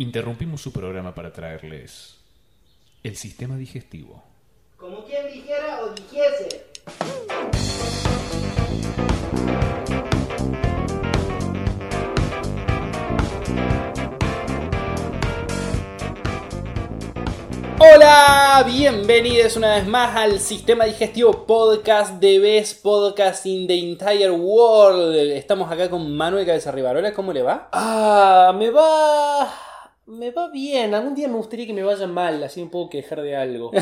Interrumpimos su programa para traerles el sistema digestivo. Como quien dijera o dijese. Hola, bienvenidos una vez más al Sistema Digestivo Podcast de Best Podcast in the Entire World. Estamos acá con Manuel Cabeza Rivarola, ¿cómo le va? Ah, me va. Me va bien. Algún día me gustaría que me vaya mal, así me puedo quejar de algo.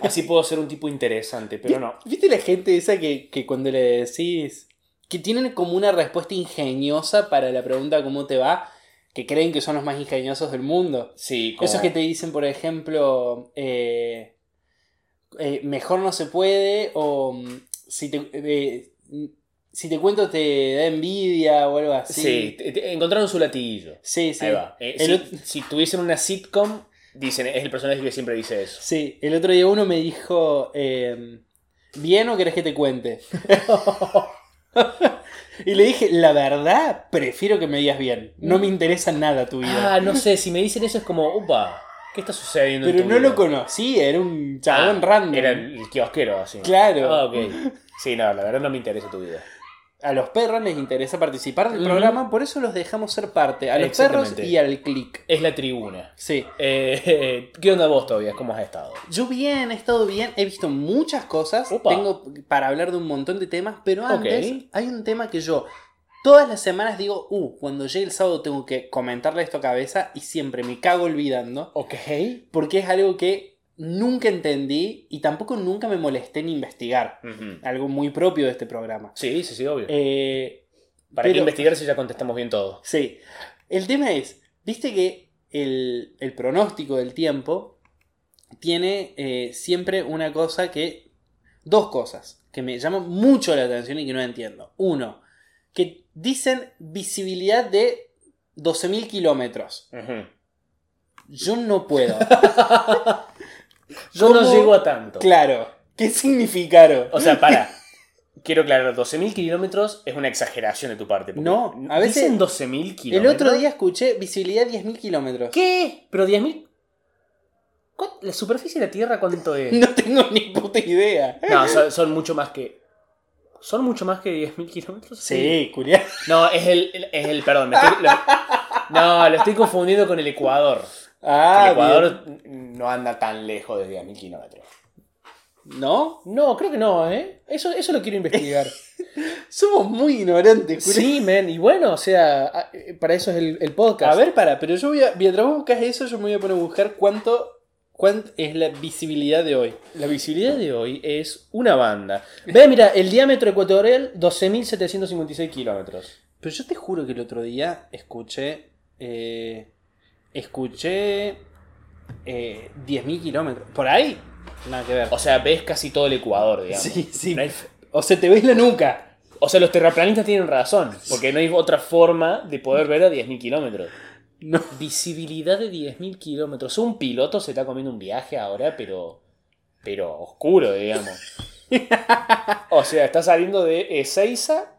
Así puedo ser un tipo interesante, pero no. ¿Viste la gente esa que, que cuando le decís que tienen como una respuesta ingeniosa para la pregunta ¿cómo te va? Que creen que son los más ingeniosos del mundo. Sí, como... Esos que te dicen, por ejemplo, eh, eh, mejor no se puede o mm, si te, eh, si te cuento te da envidia o algo así. Sí, te- te- encontraron su latillo. sí. sí. Ahí va. Eh, si, tuviesen una sitcom, dicen, es el personaje que siempre dice eso. Sí, el otro día uno me dijo, eh, ¿bien o querés que te cuente? y le dije, la verdad, prefiero que me digas bien. No me interesa nada tu vida. Ah, no sé, si me dicen eso es como, upa, ¿qué está sucediendo? en Pero tu no vida? lo conocí, era un chabón Ah, random. Era el kiosquero, así. Claro. Ah, ok. Sí, no, la verdad no me interesa tu vida. A los perros les interesa participar del programa, por eso los dejamos ser parte. A los perros y al click. Es la tribuna. Sí. Eh, ¿Qué onda vos todavía? ¿Cómo has estado? Yo bien, he estado bien, he visto muchas cosas, Opa. tengo para hablar de un montón de temas, pero antes hay un tema que yo todas las semanas digo, uh, cuando llegue el sábado tengo que comentarle esto a cabeza y siempre me cago olvidando, Ok. porque es algo que nunca entendí y tampoco nunca me molesté en investigar, algo muy propio de este programa. Sí, sí, sí, obvio. Eh, ¿Para qué investigar si ya contestamos bien todo? Sí. El tema es, viste que el, el pronóstico del tiempo tiene eh, siempre una cosa que... Dos cosas que me llaman mucho la atención y que no entiendo. Uno, que dicen visibilidad de 12.000 kilómetros. Yo no puedo. Yo no llego a tanto. claro. ¿Qué significaron? O sea, para. Quiero aclarar, 12.000 kilómetros es una exageración de tu parte. No, a veces- ¿Dicen 12.000 kilómetros? El otro día escuché visibilidad 10.000 kilómetros. ¿Qué? ¿Pero 10.000? ¿Cuán- ¿La superficie de la Tierra cuánto es? No tengo ni puta idea. No, son, son mucho más que... ¿Son mucho más que 10.000 kilómetros? Sí, culiado. No, es el... es el perdón, me estoy- lo- no, lo estoy confundiendo con el Ecuador. Ah, el Ecuador no anda tan lejos de 10.000 kilómetros. ¿No? No, creo que no, ¿eh? Eso, eso lo quiero investigar. Somos muy ignorantes, sí, men, y bueno, o sea, a- eh, para eso es el, el podcast. A ver, para, pero yo voy a. Mientras vos buscas eso, yo me voy a poner a buscar cuánto. ¿Cuánto es la visibilidad de hoy? La visibilidad de hoy es una banda. Ve, mira, el diámetro ecuatorial, 12.756 kilómetros. Pero yo te juro que el otro día escuché. eh, escuché. Eh, 10.000 kilómetros. ¿Por ahí? Nada que ver. O sea, ves casi todo el Ecuador, digamos. Sí, sí. No hay- O sea, te ves la nuca. o sea, los terraplanistas tienen razón, porque no hay otra forma de poder ver a 10.000 kilómetros. No. Visibilidad de 10.000 kilómetros. Un piloto se está comiendo un viaje ahora, pero. Pero oscuro, digamos. O sea, está saliendo de Ezeiza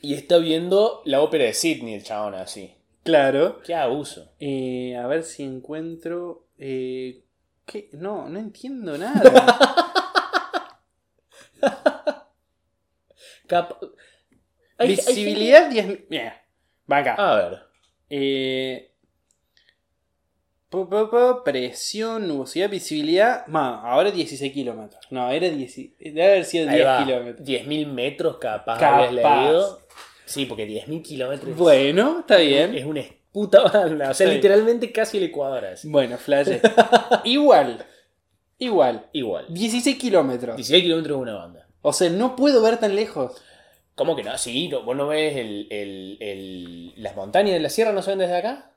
y está viendo la ópera de Sydney, el chabón así. Claro. Qué abuso. Eh, a ver si encuentro. eh, ¿Qué? No, no entiendo nada. Cap- Hay- hay visibilidad 10.000. Mira, va acá. A ver. Eh, presión, nubosidad, visibilidad. Ma, ahora 16 kilómetros. No, era 10. Debe haber sido Ahí 10 va. kilómetros. 10.000 metros capaz, Capaz. habías leído. Sí, porque 10.000 kilómetros Bueno, está bien. es una puta banda. O sea, Sí. literalmente casi el Ecuador. así. Bueno, flash. igual. Igual. Igual. 16 kilómetros. 16 kilómetros es una banda. O sea, no puedo ver tan lejos. ¿Cómo que no? Sí, no- vos no ves el, el- el- las montañas de la sierra, no se ven desde acá.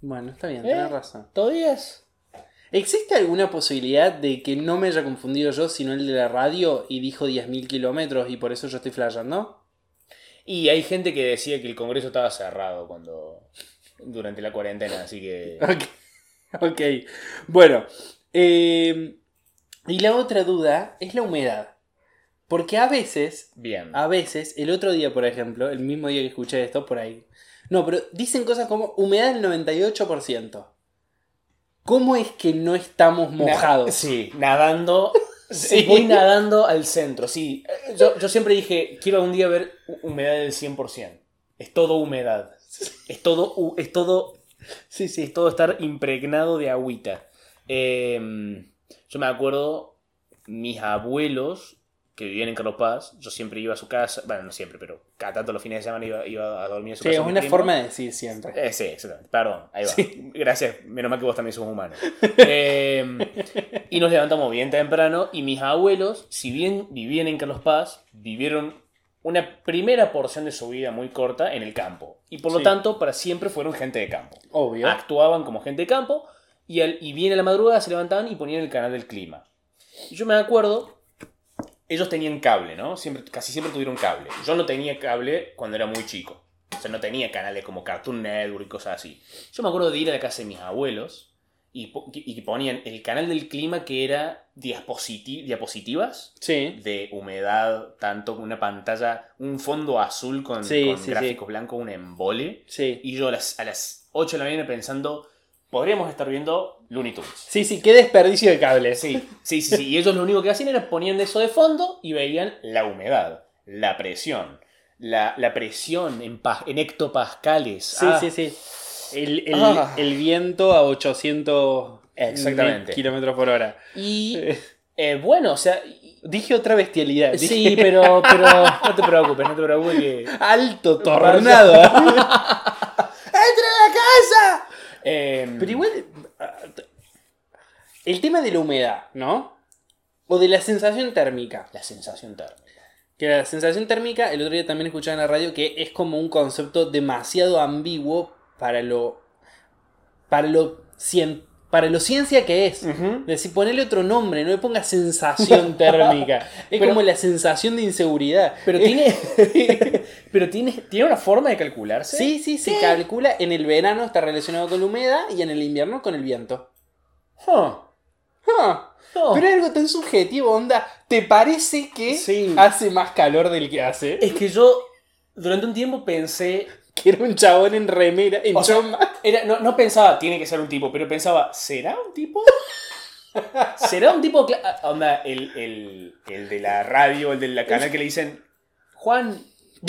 Bueno, está bien, ¿Eh? tenés razón. ¿Todavía es? ¿Existe alguna posibilidad de que no me haya confundido yo, sino el de la radio y dijo 10.000 kilómetros y por eso yo estoy flasheando? Y hay gente que decía que el Congreso estaba cerrado cuando durante la cuarentena, así que... Ok. Ok. Bueno. eh, y la otra duda es la humedad. Porque a veces, Bien. a veces, el otro día, por ejemplo, el mismo día que escuché esto, por ahí. No, pero dicen cosas como humedad del 98%. ¿Cómo es que no estamos mojados? Sí, nadando. Sí. Voy nadando al centro, sí. Eh, Yo, yo siempre dije, quiero algún día ver hu- humedad del 100%. Es todo humedad. Es todo, es todo, Sí, sí. es todo estar impregnado de agüita. Eh, yo me acuerdo, mis abuelos, que vivían en Carlos Paz, yo siempre iba a su casa, bueno, no siempre, pero cada tanto los fines de semana iba, iba a dormir en su Sí, casa. es con mi una forma de decir siempre. Eh, sí, exactamente. Perdón, ahí va. Sí. Gracias, menos mal que vos también sos humano. Eh, y nos levantamos bien temprano y mis abuelos, si bien vivían en Carlos Paz, vivieron una primera porción de su vida muy corta en el campo. Y por lo Sí. tanto, para siempre fueron gente de campo. Obvio. Actuaban como gente de campo y, al, y bien a la madrugada se levantaban y ponían el canal del clima. Y yo me acuerdo, ellos tenían cable, ¿no? Siempre, casi siempre tuvieron cable. Yo no tenía cable cuando era muy chico. O sea, no tenía canales como Cartoon Network y cosas así. Yo me acuerdo de ir a la casa de mis abuelos y, y ponían el canal del clima que era diapositi- diapositivas Sí. de humedad, tanto una pantalla, un fondo azul con, Sí, con sí, gráficos blancos, un embole. Sí. Y yo a las, a las 8 de la mañana pensando, podríamos estar viendo Looney Tunes. Sí, sí, qué desperdicio de cables. Sí, sí, sí, sí. Y ellos lo único que hacían era ponían eso de fondo y veían la humedad, la presión. La, la presión en, en hectopascales. Sí, Ah, sí, sí. El, el- Ah. el viento a 800 Exactamente. kilómetros por hora. Y Eh, eh, bueno, o sea, Dije otra bestialidad. dije sí, pero, pero no te preocupes, no te preocupes que... Alto tornado. ¡Entra a la casa! Eh, Pero igual. ah, El tema de la humedad, ¿no? O de la sensación térmica. La sensación térmica. Que la sensación térmica, el otro día también escuchaba en la radio que es como un concepto demasiado ambiguo para lo. para lo. cien- para lo ciencia que es. Es decir, ponerle otro nombre, no le pongas sensación térmica. Es Pero- como la sensación de inseguridad. Pero Es- tiene, pero tiene, tiene una forma de calcularse. Sí, sí, se calcula. En el verano está relacionado con la humedad y en el invierno con el viento. Huh. No. Pero es algo tan subjetivo, onda. ¿Te parece que Sí. hace más calor del que hace? Es que yo durante un tiempo pensé. Que era un chabón en remera, en sea, chomba. era, no, no pensaba, tiene que ser un tipo, pero pensaba, ¿será un tipo? ¿Será un tipo? ah, Onda, el, el, el de la radio, el de la canal que le dicen, Juan.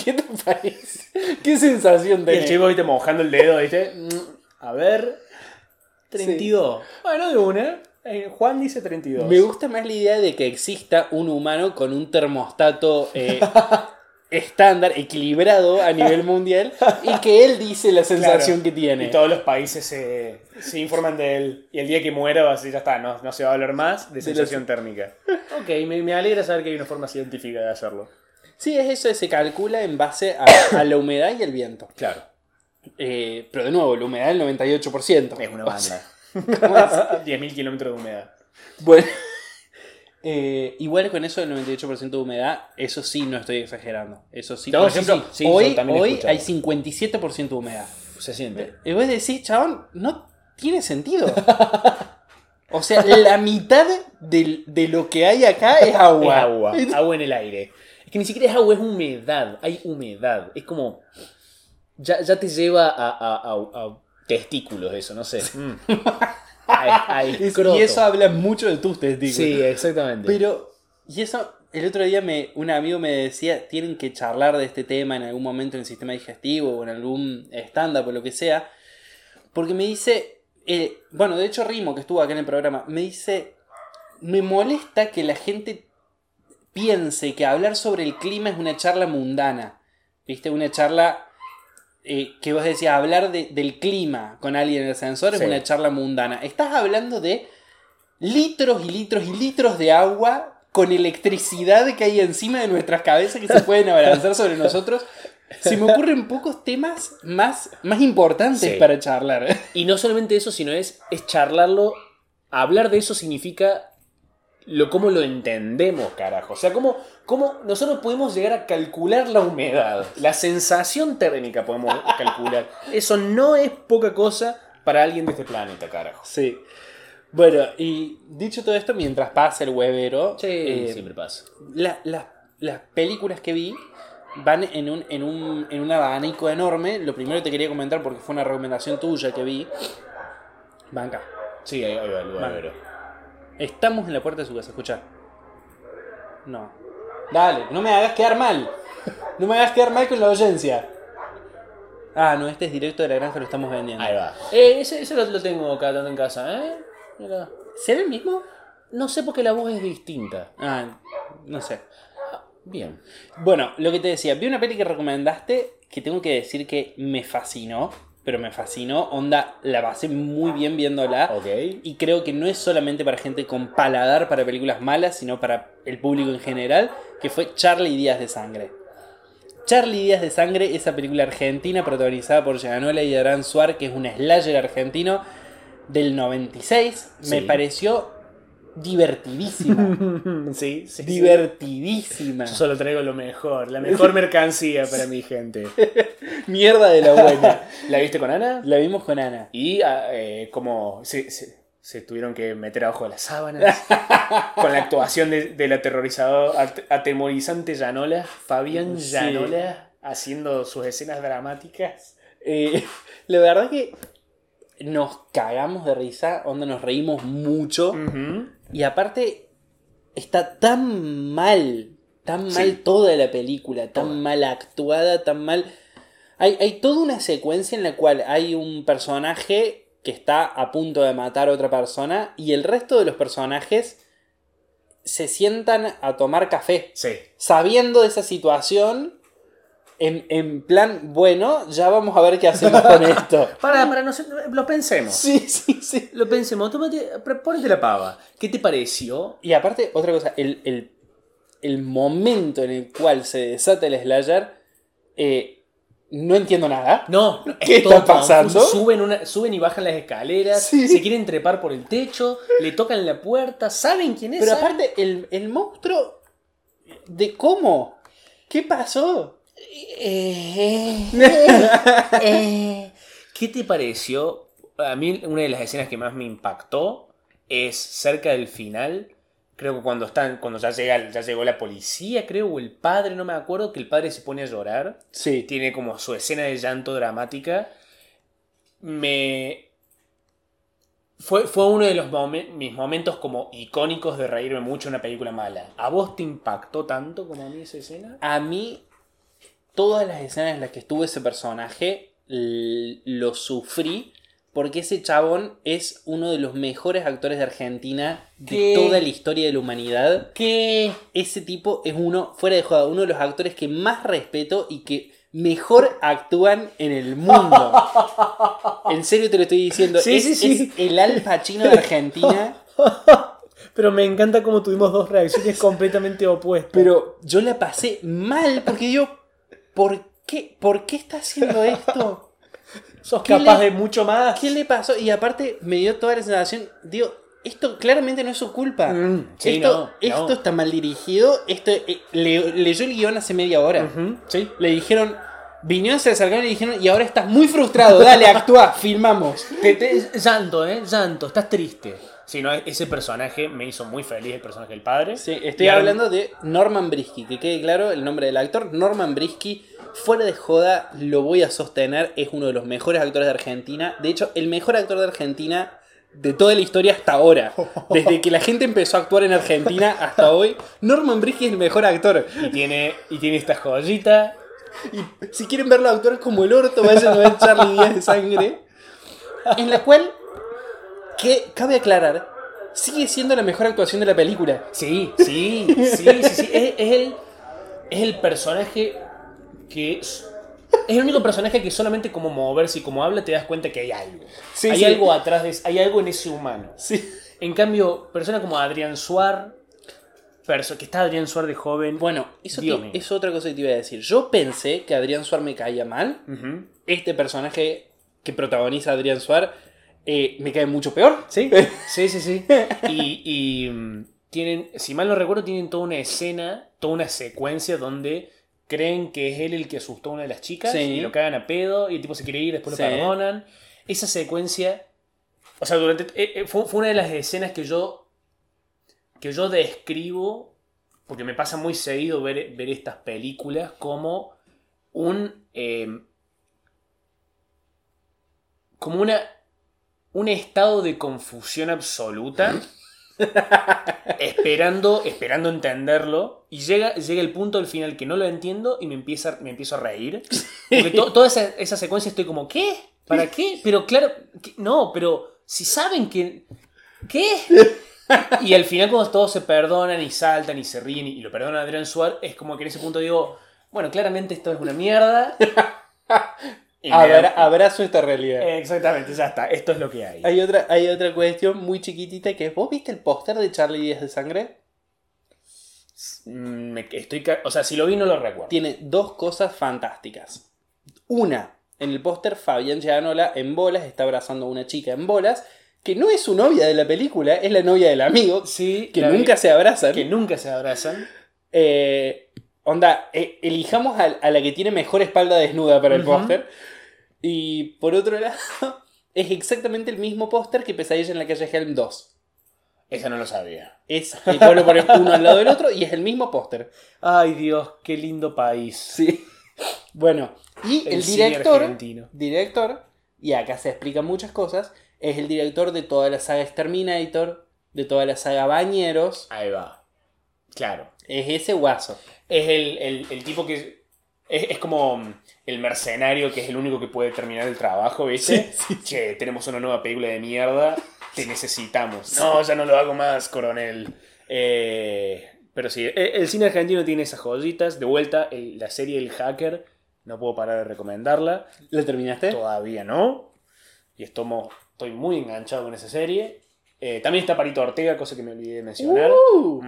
¿Qué te parece? ¿Qué sensación Y el tenés? chico, viste, mojando el dedo, viste. Mm, A ver. 32. Bueno, de una. Eh, Juan dice 32. Me gusta más la idea de que exista un humano con un termostato eh, estándar, equilibrado a nivel mundial, y que él dice la sensación Claro. que tiene. Y todos los países se, se informan de él. Y el día que muera, va a ser, ya está, no, no se va a hablar más de De sensación térmica. Ok, me, me alegra saber que hay una forma científica de hacerlo. Sí, es eso, se calcula en base a, a la humedad y el viento. Claro, Eh, pero de nuevo, la humedad del 98%. es una O sea, banda. ¿cómo es? 10.000 kilómetros de humedad. Bueno. Eh, igual con eso del 98% de humedad, eso sí no estoy exagerando. Eso sí. No, Por ejemplo, sí, sí, hoy, hoy hay 57% de humedad. Se siente. Y vos decís, chabón, no tiene sentido. O sea, la mitad de lo que hay acá es agua. Es agua. Agua en el aire. Es que ni siquiera es agua, es humedad. Hay humedad. Es como. Ya, ya te lleva a, a- a- a testículos eso, no sé. Mm. Y eso habla mucho de tus. Sí, exactamente. Pero, y eso, el otro día me, un amigo me decía, tienen que charlar de este tema en algún momento en el sistema digestivo o en algún stand-up o lo que sea. Porque me dice, eh, bueno, de hecho Rimo, que estuvo acá en el programa, me dice, me molesta que la gente piense que hablar sobre el clima es una charla mundana. ¿Viste? Una charla eh, que vos decías, hablar de- del clima con alguien en el ascensor es Sí. una charla mundana. Estás hablando de litros y litros y litros de agua con electricidad que hay encima de nuestras cabezas que se pueden abalanzar sobre nosotros. Se me ocurren pocos temas más, más importantes Sí. para charlar. Y no solamente eso, sino es, es charlarlo. Hablar de eso significa lo, cómo lo entendemos, carajo. O sea, cómo, cómo nosotros podemos llegar a calcular la humedad. La sensación térmica podemos calcular. Eso no es poca cosa para alguien de este planeta, carajo. Sí. Bueno, y dicho todo esto, mientras pasa el huevero, Sí, eh, siempre pasa. la- las las películas que vi van en un, en un, en un abanico enorme. Lo primero que te quería comentar, porque fue una recomendación tuya que vi. Banca. Sí, ahí, va, ahí va. Estamos en la puerta de su casa, escucha. No. Dale, no me hagas quedar mal. No me hagas quedar mal con la audiencia. Ah, no, este es directo de la granja, lo estamos vendiendo. Ahí va. Eh, ese, ese lo, lo tengo acá tanto en casa, ¿eh? Mira. ¿Será el mismo? No sé por qué la voz es distinta. Ah, no sé. Bien. Bueno, lo que te decía, vi una peli que recomendaste que tengo que decir que me fascinó, pero me fascinó, onda, la pasé muy bien viéndola. Y creo que no es solamente para gente con paladar para películas malas, sino para el público en general, que fue Charlie Díaz de Sangre. Charlie Díaz de Sangre, esa película argentina protagonizada por Gianola y Adrián Suar, que es un slasher argentino del 96, me pareció divertidísima. sí, sí. divertidísima. Yo solo traigo lo mejor, la mejor mercancía para mi gente. Mierda de la buena. ¿La viste con Ana? La vimos con Ana. Y ah, eh, como se, se- se tuvieron que meter abajo de las sábanas con la actuación de- del aterrorizador, at- atemorizante Llanola, Fabián Sí. Llanola, haciendo sus escenas dramáticas. Eh, la verdad que nos cagamos de risa, onda nos reímos mucho. Y aparte, está tan mal, tan Sí. mal toda la película, tan Toda. mal actuada, tan mal. Hay, hay toda una secuencia en la cual hay un personaje que está a punto de matar a otra persona y el resto de los personajes se sientan a tomar café. Sí. Sabiendo de esa situación, en, en plan, bueno, ya vamos a ver qué hacemos con esto. Para, para, no sé, lo pensemos. Sí, sí, sí. Lo pensemos, tómate, ponete la pava. ¿Qué te pareció? Y aparte, otra cosa, el, el- el momento en el cual se desata el slasher, eh, no entiendo nada. No, ¿Qué es está pasando? Suben, una, suben y bajan las escaleras, Sí. se quieren trepar por el techo, le tocan la puerta, ¿saben quién es? Pero aparte, el, el monstruo, ¿de cómo? ¿Qué pasó? Eh, eh, ¿Qué te pareció? A mí una de las escenas que más me impactó es cerca del final. Creo que cuando están, cuando ya llega, ya llegó la policía, creo, o el padre, no me acuerdo, que el padre se pone a llorar. Sí. Tiene como su escena de llanto dramática. Me. Fue, fue uno de los momen- mis momentos como icónicos de reírme mucho en una película mala. ¿A vos te impactó tanto como a mí esa escena? A mí, todas las escenas en las que estuvo ese personaje, lo sufrí. Porque ese chabón es uno de los mejores actores de Argentina de ¿Qué? toda la historia de la humanidad. ¿Qué? ese tipo es uno, fuera de joda, uno de los actores que más respeto y que mejor actúan en el mundo. En serio te lo estoy diciendo. Sí, es, sí, sí. es el Al Pacino de Argentina. Pero me encanta cómo tuvimos dos reacciones completamente opuestas. Pero yo la pasé mal porque digo, ¿por qué? ¿Por qué está haciendo esto? sos ¿qué capaz le- de mucho más. ¿Qué le pasó? Y aparte me dio toda la sensación, digo, esto claramente no es su culpa. Mm, sí, esto, no, no. esto está mal dirigido. Esto, eh, le- leyó el guion hace media hora. Sí. Le dijeron, vinieron, se acercaron y le dijeron, y ahora estás muy frustrado, dale, actúa, filmamos. Te- te- llanto, ¿eh? Llanto, estás triste. Sí, no, ese personaje me hizo muy feliz, el personaje del padre. Sí, estoy Y ahora- hablando de Norman Brisky, que quede claro el nombre del actor. Norman Brisky, fuera de joda, lo voy a sostener, es uno de los mejores actores de Argentina. De hecho, el mejor actor de Argentina de toda la historia hasta ahora. Desde que la gente empezó a actuar en Argentina hasta hoy, Norman Brisky es el mejor actor. Y tiene, y tiene esta joyita. Y si quieren verlo actuar como el orto, vayan a ver Charlie Díaz de Sangre. En la cual, que cabe aclarar, sigue siendo la mejor actuación de la película. Sí, sí, sí, sí, sí. Es, es el, es el personaje que. Es es el único personaje que solamente como moverse y como habla te das cuenta que hay algo. Sí, hay sí. algo atrás de hay algo en ese humano. Sí. En cambio, persona como Adrián Suar, perso- que está Adrián Suar de joven. Bueno, eso te- es otra cosa que te iba a decir. Yo pensé que Adrián Suar me caía mal. Este personaje que protagoniza Adrián Suar eh, me cae mucho peor. Sí, sí, sí, sí. Y, y, mm, tienen, si mal no recuerdo, tienen toda una escena, toda una secuencia donde creen que es él el que asustó a una de las chicas Sí. y lo cagan a pedo y el tipo se quiere ir, después Sí. lo perdonan. Esa secuencia, o sea, durante eh, eh, fue, fue una de las escenas que yo que yo describo porque me pasa muy seguido ver, ver estas películas como un. eh, como una. Un estado de confusión absoluta. esperando, esperando entenderlo. Y llega, llega el punto al final que no lo entiendo y me, empieza, me empiezo a reír. Porque to- toda esa, esa secuencia estoy como, ¿qué? ¿Para qué? Pero claro, no, pero si saben que. ¿Qué? Y al final cuando todos se perdonan y saltan y se ríen y lo perdonan a Adrián Suárez, es como que en ese punto digo, bueno, claramente esto es una mierda. Abra- abrazo esta realidad. Exactamente, ya está, esto es lo que hay. Hay otra, hay otra cuestión muy chiquitita que es, ¿vos viste el póster de Charlie Díaz de Sangre? Mm, me- estoy, o sea, si lo vi no lo recuerdo. Tiene dos cosas fantásticas. Una, en el póster Fabián Gianola en bolas está abrazando a una chica en bolas que no es su novia de la película, es la novia del amigo, Sí, que vi- nunca se abrazan. que nunca se abrazan. Eh, onda, eh, elijamos a, a la que tiene mejor espalda desnuda para el Ujú. póster. Y por otro lado, es exactamente el mismo póster que Pesadilla en la calle Helm 2. Esa no lo sabía. Es, eh, vos lo pones uno al lado del otro y es el mismo póster. Ay Dios, qué lindo país. Sí. Bueno, y el, director, director, y acá se explican muchas cosas, es el director de toda la saga Exterminator, de toda la saga Bañeros, Ahí va. Claro. es ese guaso. Es el, el- el tipo que. Es, es como mm, el mercenario que es el único que puede terminar el trabajo, ¿viste? Che, tenemos una nueva película de mierda, te necesitamos. No, ya no lo hago más, coronel. Eh, pero sí, e- el cine argentino tiene esas joyitas. De vuelta, el- la serie El Hacker, no puedo parar de recomendarla. ¿Lo terminaste? Todavía no. Y estoy, estoy muy enganchado con esa serie. Eh, también está Parito Ortega, cosa que me olvidé de mencionar. Uh.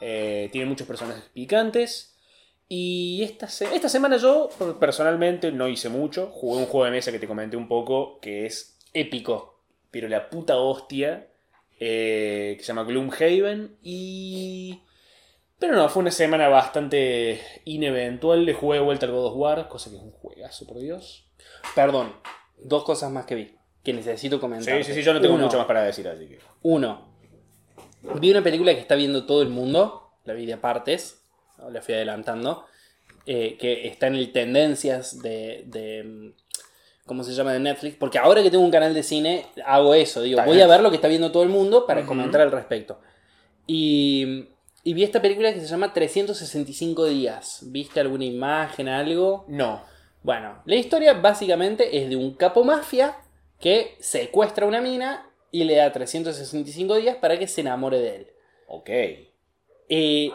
Eh, tiene muchos personajes picantes. Y esta, se- esta semana yo personalmente no hice mucho. Jugué un juego de mesa que te comenté un poco, que es épico, pero la puta hostia, eh, que se llama Gloomhaven. Y... Pero no, fue una semana bastante ineventual. Le jugué de vuelta al God of War, cosa que es un juegazo, por Dios. Perdón, dos cosas más que vi, que necesito comentar. Sí, sí, sí, yo no tengo Uno, mucho más para decir, así que... Uno, vi una película que está viendo todo el mundo, la vi de partes, la fui adelantando, eh, que está en el tendencias de, de, ¿cómo se llama? De Netflix, porque ahora que tengo un canal de cine, hago eso, digo, voy a ver lo que está viendo todo el mundo para comentar al respecto. Y, y vi esta película que se llama 365 días. ¿Viste alguna imagen, algo? No. Bueno, la historia básicamente es de un capo mafia que secuestra a una mina y le da 365 días para que se enamore de él. Ok. Eh,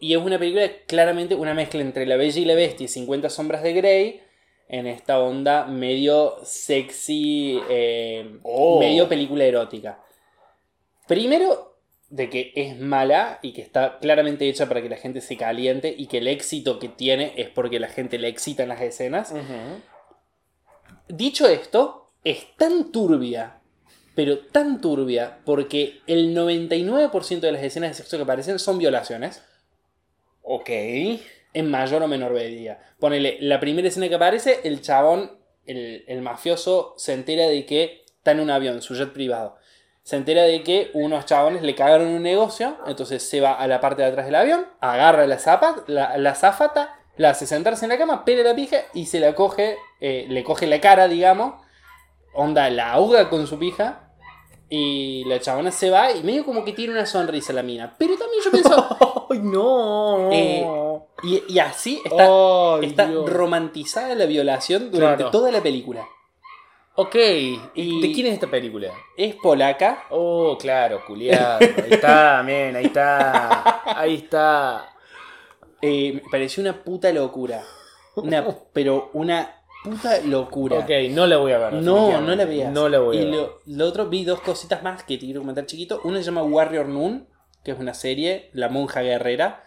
y es una película claramente una mezcla entre La Bella y la Bestia y 50 Sombras de Grey en esta onda medio sexy, eh, Oh. medio película erótica. Primero, de que es mala y que está claramente hecha para que la gente se caliente y que el éxito que tiene es porque la gente le excita en las escenas. Dicho esto, es tan turbia, pero tan turbia, porque el 99% de las escenas de sexo que aparecen son violaciones, Ok. en mayor o menor medida. Ponele, la primera escena que aparece, el chabón, el, el mafioso, se entera de que está en un avión, su jet privado. Se entera de que unos chabones le cagaron un negocio, entonces se va a la parte de atrás del avión, agarra la, zapa, la, la zafata, la hace sentarse en la cama, pele la pija y se la coge, eh, le coge la cara, digamos, onda, la ahoga con su pija. Y la chabona se va y medio como que tiene una sonrisa la mina. Pero también yo pienso, ¡Ay, no! Eh, y, y así está, está romantizada la violación durante Claro. toda la película. Ok. Y- ¿De quién es esta película? Es polaca. Oh, claro, culiado. Ahí está, men, ahí está. Ahí está. eh, me pareció una puta locura. Una, pero una puta locura. Ok, no la voy a ver. No, no la veas. No la voy a y ver. lo, lo otro, vi dos cositas más que te quiero comentar chiquito. Una se llama Warrior Noon, que es una serie, La monja guerrera,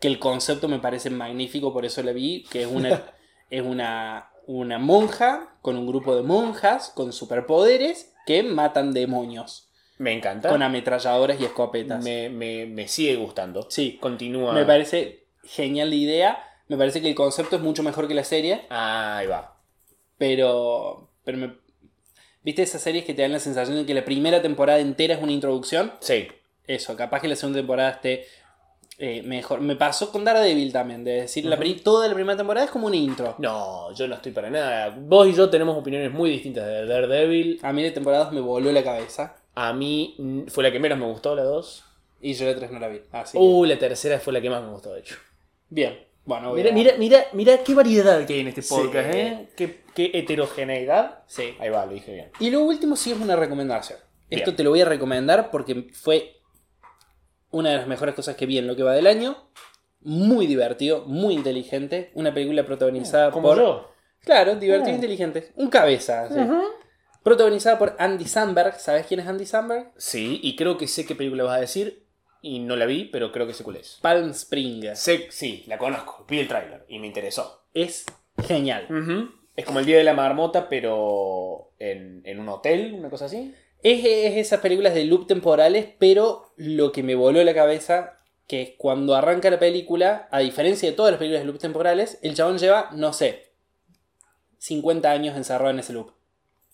que el concepto me parece magnífico, por eso la vi, que es una, es una, una monja con un grupo de monjas con superpoderes que matan demonios Me encanta. con ametralladoras y escopetas. me, me, me sigue gustando. Sí, Continúa. me parece genial la idea. Me parece que el concepto es mucho mejor que la serie. Ah, ahí va. Pero. Pero me. ¿Viste esas series que te dan la sensación de que la primera temporada entera es una introducción? Sí. Eso, capaz que la segunda temporada esté eh, mejor. Me pasó con Daredevil también, de decir, la pri- toda la primera temporada es como un intro. No, yo no estoy para nada. Vos y yo tenemos opiniones muy distintas de Daredevil. A mí de temporadas me voló la cabeza A mí fue la que menos me gustó, la 2. y yo la 3 no la vi. Así que- Uh, la tercera fue la que más me gustó, de hecho. Bien, bueno, Mira, a- mira, mira, mira qué variedad que hay en este Sí. podcast, ¿eh? Qué, qué heterogeneidad. Sí. Ahí va, lo dije bien. Y lo último sí es una recomendación. Esto te lo voy a recomendar porque fue una de las mejores cosas que vi en lo que va del año. Muy divertido, muy inteligente. Una película protagonizada Como por. yo. Claro, divertido e inteligente. Un cabeza. sí. Protagonizada por Andy Samberg. ¿Sabes quién es Andy Samberg? Sí, y creo que sé qué película vas a decir. Y no la vi, pero creo que sé cuál es. Palm Springs. Sé, sí, la conozco. Vi el tráiler y me interesó. Es genial. Es como el Día de la Marmota, pero en, en un hotel, una cosa así. Es, es esas películas de loop temporales, pero lo que me voló la cabeza, que es cuando arranca la película, a diferencia de todas las películas de loop temporales, el chabón lleva, no sé, 50 años encerrado en ese loop.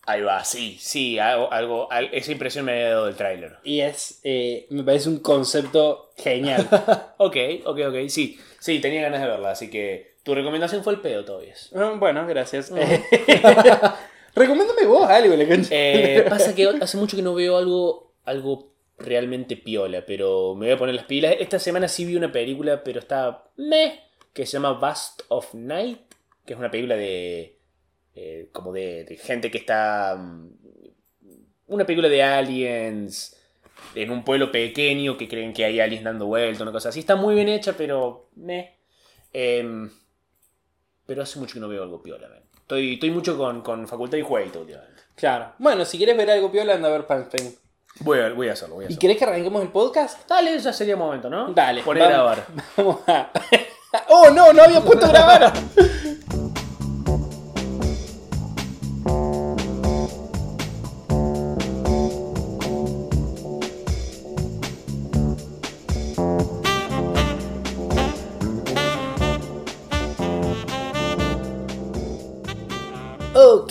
Ahí va, sí, sí, algo, algo, al- esa impresión me había dado el tráiler. Y es, eh, me parece un concepto genial. Ok, ok, ok, sí, sí, tenía ganas de verla, así que tu recomendación fue el pedo, Tobias. Ah, bueno, gracias. Recomiéndame vos algo, la. Eh, pasa que hace mucho que no veo algo, algo realmente piola, pero me voy a poner las pilas. Esta semana sí vi una película, pero está meh, que se llama Vast of Night, que es una película de. eh, como de, de gente que está. mm, Una película de aliens. En un pueblo pequeño que creen que hay aliens dando vuelta, una cosa así. Está muy bien hecha, pero. meh. Em, pero hace mucho que no veo algo piola, man. Estoy, estoy mucho con, con Facultad y Jueguito últimamente. Claro. Bueno, si quieres ver algo piola, anda a ver Springs. Voy a, voy a hacerlo, voy a ¿Y hacerlo. querés que arranquemos el podcast? Dale, ya sería momento, ¿no? Dale. Poner a grabar. Vamos a... ¡Oh, no! ¡No había puesto a grabar!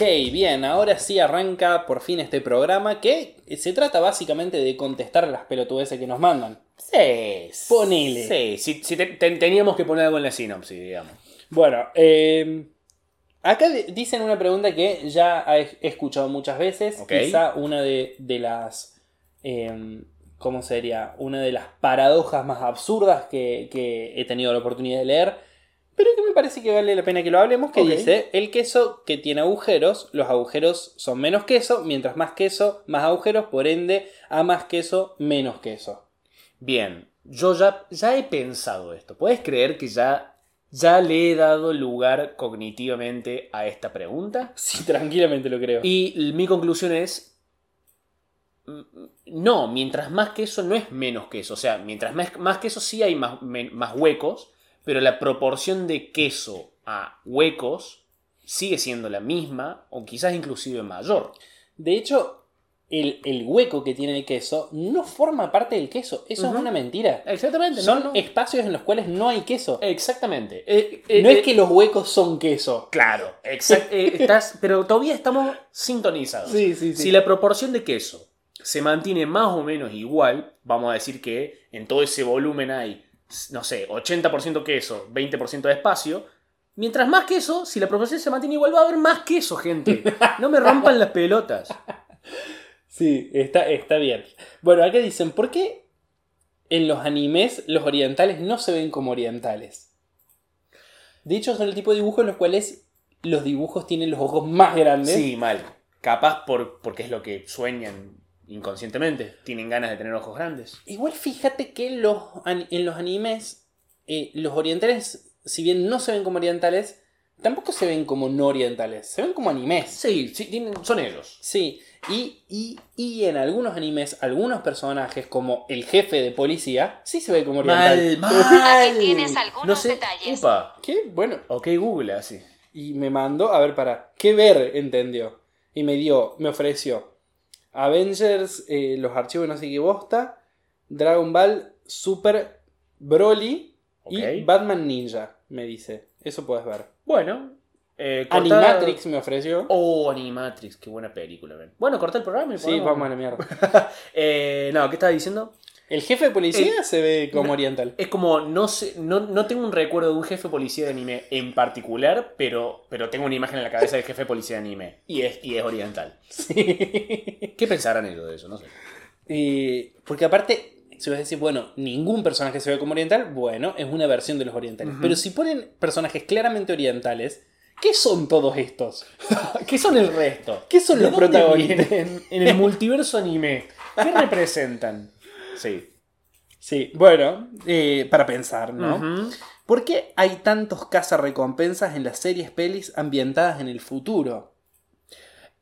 Ok, bien, ahora sí arranca por fin este programa que se trata básicamente de contestar las pelotudeces que nos mandan. Sí. Ponele. Sí, te- te- teníamos que poner algo en la sinopsis, digamos. Bueno, eh, acá de- dicen una pregunta que ya he he escuchado muchas veces. Ok. Quizá una de, de las. eh, ¿Cómo sería? Una de las paradojas más absurdas que, que he tenido la oportunidad de leer. Pero que me parece que vale la pena que lo hablemos. Que dice: El queso que tiene agujeros, los agujeros son menos queso. Mientras más queso, más agujeros. Por ende, a más queso, menos queso. Bien, yo ya, ya he pensado esto. ¿Puedes creer que ya, ya le he dado lugar cognitivamente a esta pregunta? Sí, tranquilamente lo creo. Y mi conclusión es. mm, No, mientras más queso no es menos queso. O sea, mientras más, más queso sí hay más, men- más huecos, pero la proporción de queso a huecos sigue siendo la misma o quizás inclusive mayor. De hecho, el, el hueco que tiene el queso no forma parte del queso. Eso es una mentira. Exactamente, Son no, no. espacios en los cuales no hay queso. Exactamente. Eh, eh, no eh, es que los huecos son queso. Claro, eh, estás, pero todavía estamos sintonizados. Sí, sí, sí. Si la proporción de queso se mantiene más o menos igual, vamos a decir que en todo ese volumen hay, no sé, 80% queso, 20% de espacio. Mientras más queso, si la proporción se mantiene igual, va a haber más queso, gente. No me rompan las pelotas. Sí, está, está bien. Bueno, acá dicen, ¿por qué en los animes los orientales no se ven como orientales? De hecho, son el tipo de dibujos en los cuales los dibujos tienen los ojos más grandes. Sí, mal. Capaz por, porque es lo que sueñan inconscientemente. Tienen ganas de tener ojos grandes. Igual fíjate que los, an- en los animes, eh, los orientales, si bien no se ven como orientales, tampoco se ven como no orientales, se ven como animes. Sí, sí tienen, son ellos. Sí, y, y, y en algunos animes, algunos personajes, como el jefe de policía, sí se ve como oriental. Mal, mal. Aquí tienes algunos no sé, detalles. Upa. ¿Qué? Bueno, Ok, Google, así. y me mandó, a ver, para, ¿qué ver? Entendió. Y me dio, me ofreció Avengers, eh, los archivos no sé qué bosta, Dragon Ball, Super Broly y. Batman Ninja, me dice. Eso puedes ver. Bueno. Eh, corta- Animatrix me ofreció. Oh, Animatrix, qué buena película. Bueno, corta el programa y sí, vamos a la mierda. Eh, no, ¿qué estaba diciendo? El jefe de policía se ve como oriental. Es como, no sé, no, no tengo un recuerdo de un jefe de policía de anime en particular, pero, pero tengo una imagen en la cabeza del jefe de policía de anime. Y es, y es oriental. Sí. ¿Qué pensarán ellos de eso? No sé. Eh, porque aparte, si vas a decir, bueno, ningún personaje se ve como oriental, bueno, es una versión de los orientales. Pero si ponen personajes claramente orientales, ¿qué son todos estos? ¿Qué son el resto? ¿Qué son ¿De los protagonistas? en el multiverso anime? ¿Qué representan? Sí. Sí, bueno, eh, para pensar, ¿no? ¿Por qué hay tantos cazarrecompensas en las series pelis ambientadas en el futuro?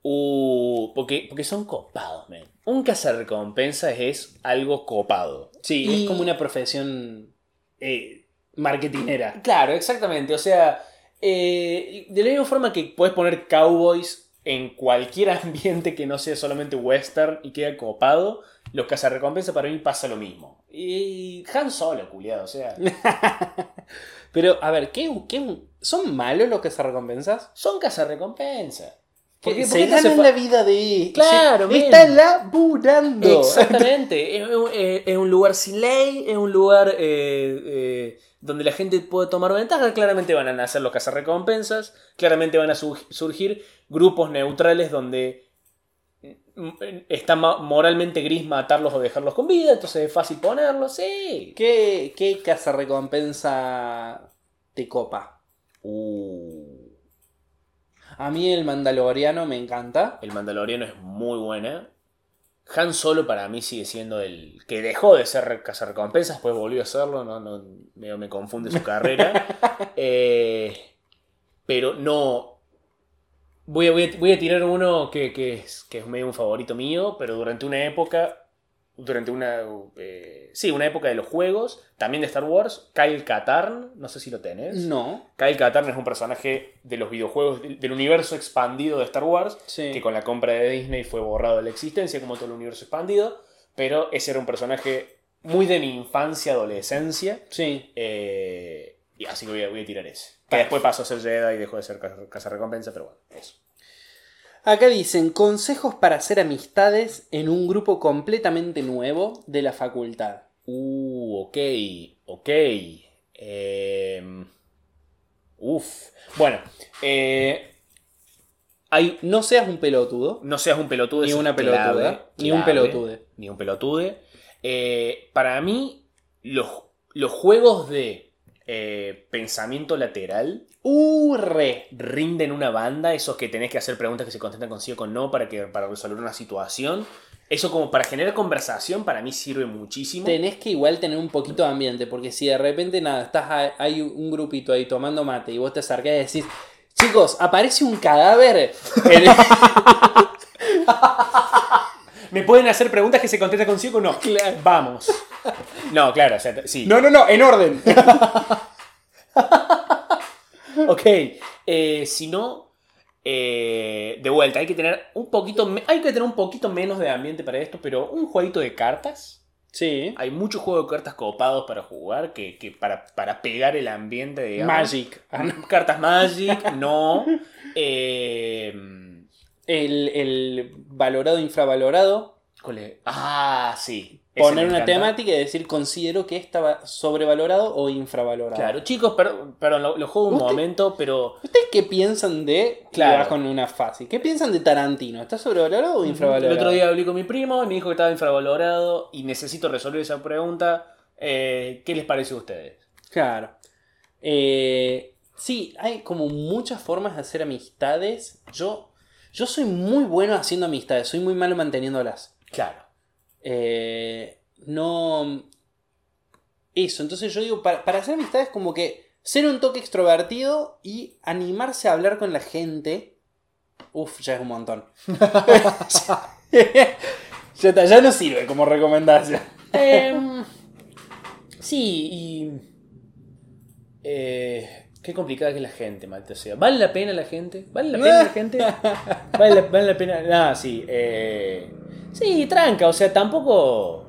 Uh, porque, porque son copados, man. Un cazarrecompensas es algo copado. Sí, Y- es como una profesión eh, marketinera. Claro, exactamente. O sea, eh, de la misma forma que puedes poner cowboys en cualquier ambiente que no sea solamente western y queda copado, los cazarrecompensas para mí pasa lo mismo. Y Han Solo, culiado, o sea. Pero, a ver, ¿qué, qué- son malos los cazarrecompensas? Son cazarrecompensas. Que ¿Por qué- por se hace ganan la vida de... Claro, se-. Está laburando. Exactamente. es, un- eh, es un lugar sin ley, es un lugar eh, eh, donde la gente puede tomar ventaja. Claramente van a nacer los cazarrecompensas, claramente van a su- surgir grupos neutrales donde está moralmente gris matarlos o dejarlos con vida, entonces es fácil ponerlos, sí. ¿Qué, qué cazarrecompensa te copa? Uh, A mí el Mandaloriano me encanta. el Mandaloriano es muy buena. Han Solo para mí sigue siendo el que dejó de ser cazarrecompensas, después volvió a serlo, no, no, me confunde su carrera. Eh, pero no. Voy a, voy a- voy a tirar uno que, que es, que es medio un favorito mío, pero durante una época. Durante una. eh, sí, una época de los juegos, también de Star Wars, Kyle Katarn, no sé si lo tenés. No. Kyle Katarn es un personaje de los videojuegos, del del universo expandido de Star Wars, Sí. que con la compra de Disney fue borrado de la existencia, como todo el universo expandido, pero ese era un personaje muy de mi infancia, adolescencia, Sí. eh, y así que voy a, voy a tirar ese. Que después pasó a ser Jedi y dejó de ser casa recompensa, pero bueno, eso. Acá dicen consejos para hacer amistades en un grupo completamente nuevo de la facultad. Uh, ok, ok. Eh, uf. Bueno, eh, hay No seas un pelotudo. No seas un pelotude. Ni una clave, pelotuda. Ni un pelotude. Ni un pelotude. Eh, para mí, los, los juegos de eh, pensamiento lateral Uh, re. rinden una banda. Esos que tenés que hacer preguntas que se contestan con sí o con no para, que, para resolver una situación. Eso como para generar conversación para mí sirve muchísimo. Tenés que igual tener un poquito de ambiente, porque si de repente nada, estás a- hay un grupito ahí tomando mate y vos te acercás y decís, chicos, aparece un cadáver. en el-". ¿Me pueden hacer preguntas que se contestan con sí o con no? Vamos. No, claro, o sea, sí. no, no, no, en orden. Ok, eh, si no, eh, de vuelta, hay que tener un poquito, hay que tener un poquito menos de ambiente para esto, pero un jueguito de cartas. Sí. Hay muchos juegos de cartas copados para jugar, que, que para, para pegar el ambiente, digamos. Magic. Cartas Magic, no. Eh, El, el valorado infravalorado. ¿Cuál es? Ah, sí. Ese Poner me una encanta. temática y decir considero que estaba sobrevalorado o infravalorado. Claro, chicos, perdón, perdón, lo, lo juego un ¿Usted? momento, pero ¿Ustedes qué piensan de... Claro. Claro. con una fácil. ¿Qué piensan de Tarantino? ¿Está sobrevalorado o infravalorado? El otro día hablé con mi primo y me dijo que estaba infravalorado y necesito resolver esa pregunta. Eh, ¿Qué les parece a ustedes? Claro. Eh, sí, hay como muchas formas de hacer amistades. Yo, yo soy muy bueno haciendo amistades, soy muy malo manteniéndolas. Claro. Eh, no... Eso, entonces yo digo, para, para hacer amistades como que ser un toque extrovertido y animarse a hablar con la gente. Uf, ya es un montón. ya, está, ya no sirve como recomendación. Em, sí, y. eh, qué complicada que es la gente, maldita sea. ¿Vale la pena la gente? ¿Vale la pena la gente? ¿Vale la, vale la pena? Ah, sí. eh, sí, tranca, o sea, tampoco.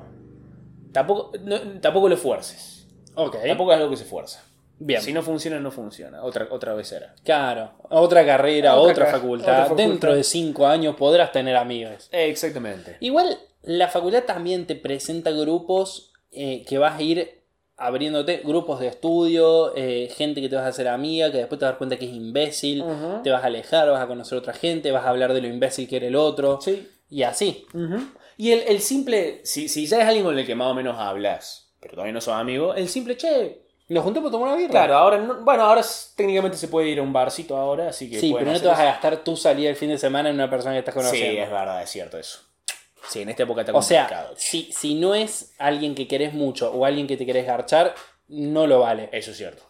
Tampoco, no, tampoco lo fuerces. Ok. Tampoco es algo que se fuerza. Bien. Si no funciona, no funciona. Otra, otra vez era. Claro, otra carrera, Otra facultad. otra facultad. Dentro de cinco años podrás tener amigos. exactamente. Igual la facultad también te presenta grupos eh, que vas a ir abriéndote grupos de estudio, eh, gente que te vas a hacer amiga, que después te vas a dar cuenta que es imbécil, te vas a alejar, vas a conocer otra gente, vas a hablar de lo imbécil que era el otro, Sí. Y así. Y el, el simple, si, si ya es alguien con el que más o menos hablas, pero todavía no sos amigo, el simple, che, Nos juntamos a tomar una birra. claro, ahora, no- bueno, ahora técnicamente se puede ir a un barcito ahora, así que... Sí, pero no te vas a gastar tu salida el fin de semana en una persona que estás Sí, conociendo. es verdad, es cierto eso. Sí, en esta época está o sea, complicado. si, si no es alguien que querés mucho o alguien que te querés garchar, no lo vale. Eso es cierto.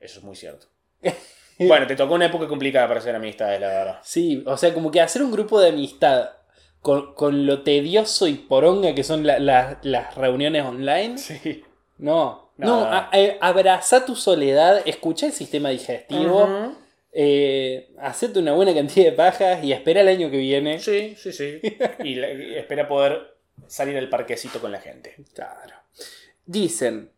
Eso es muy cierto. bueno, te tocó una época complicada para hacer amistades, la verdad. Sí, o sea, como que hacer un grupo de amistad con, con lo tedioso y poronga que son la- la- las reuniones online, Sí. no. No. No, a- a- abraza tu soledad, escucha el sistema digestivo, eh, hacete una buena cantidad de pajas y espera el año que viene. Sí, sí, sí. Y, la- y espera poder salir al parquecito con la gente. Claro. Dicen,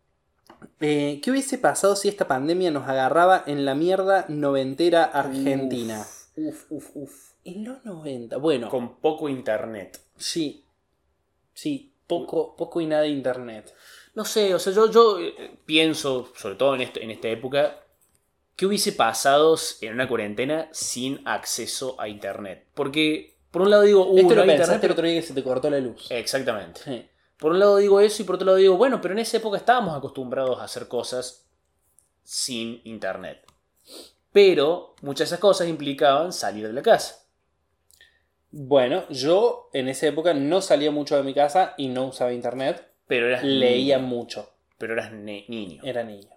eh, ¿qué hubiese pasado si esta pandemia nos agarraba en la mierda noventera argentina? Uf, uf, uf. En los 90, bueno, Con poco internet. sí, sí, poco, poco y nada de internet. No sé, o sea, yo, yo eh, pienso, sobre todo en, este- en esta época, ¿qué hubiese pasado en una cuarentena sin acceso a internet? Porque, por un lado digo, uh, Esto no lo hay pensaste internet, el otro día que se te cortó la luz. Exactamente. Sí. Por un lado digo eso y por otro lado digo, bueno, pero en esa época estábamos acostumbrados a hacer cosas sin internet. Pero muchas de esas cosas implicaban salir de la casa. Bueno, yo en esa época no salía mucho de mi casa y no usaba internet. Pero eras Leía niño. mucho. Pero eras niño. Era niño.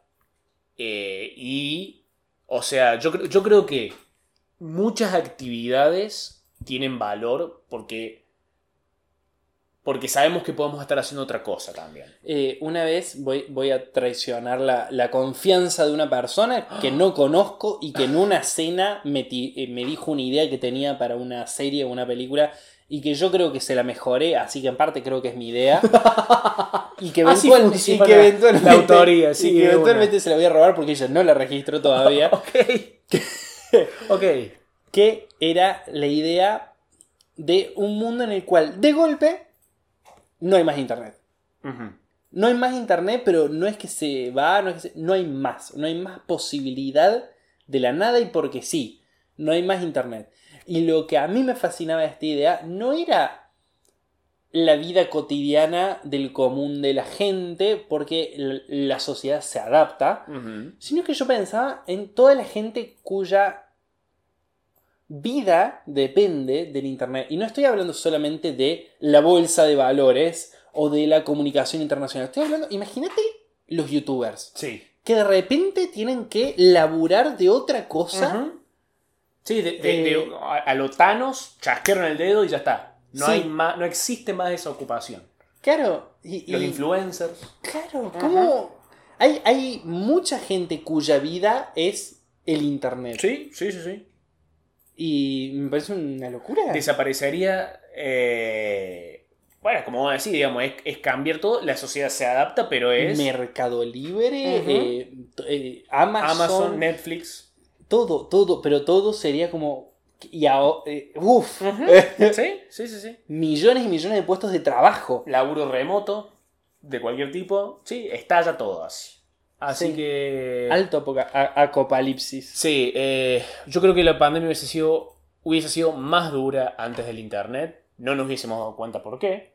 Eh, y, o sea, yo, yo creo que muchas actividades tienen valor porque, porque sabemos que podemos estar haciendo otra cosa también. Eh, una vez voy, voy a traicionar la, la confianza de una persona que no conozco y que en una cena me, eh, me dijo una idea que tenía para una serie o una película y que yo creo que se la mejoré, así que en parte creo que es mi idea. y que, Así eventual- funciona y que eventualmente, la autoría, sí, y que eventualmente se la voy a robar porque ella no la registró todavía. Ok. ok. que era la idea de un mundo en el cual de golpe no hay más internet. No hay más internet, pero no es que se va, no, es que se- no hay más, no hay más posibilidad de la nada y porque sí, no hay más internet. Y lo que a mí me fascinaba de esta idea no era la vida cotidiana del común de la gente, porque la sociedad se adapta, sino que yo pensaba en toda la gente cuya vida depende del Internet. Y no estoy hablando solamente de la bolsa de valores o de la comunicación internacional. Estoy hablando, imagínate los youtubers, Sí. que de repente tienen que laburar de otra cosa. Sí, de, de- Eh, de- a, a lo Thanos, chasquearon el dedo y ya está. No, Sí. hay más, no existe más esa ocupación. Claro, y, Los y- influencers. claro, ¿cómo? Hay, hay mucha gente cuya vida es el Internet. Sí, sí, sí, sí. Y me parece una locura. Desaparecería. eh, bueno, como vos decís, digamos, es, es cambiar todo. La sociedad se adapta, pero es Mercado Libre, eh, eh, Amazon, Amazon, Netflix. todo, todo, pero todo sería como. Y aho- eh, uf, Sí, sí, sí, sí. millones y millones de puestos de trabajo. Laburo remoto, de cualquier tipo. Sí, estalla todo así. Así Sí. que. Alto a- apocalipsis. Sí, eh, yo creo que la pandemia hubiese sido, hubiese sido más dura antes del internet. No nos hubiésemos dado cuenta por qué.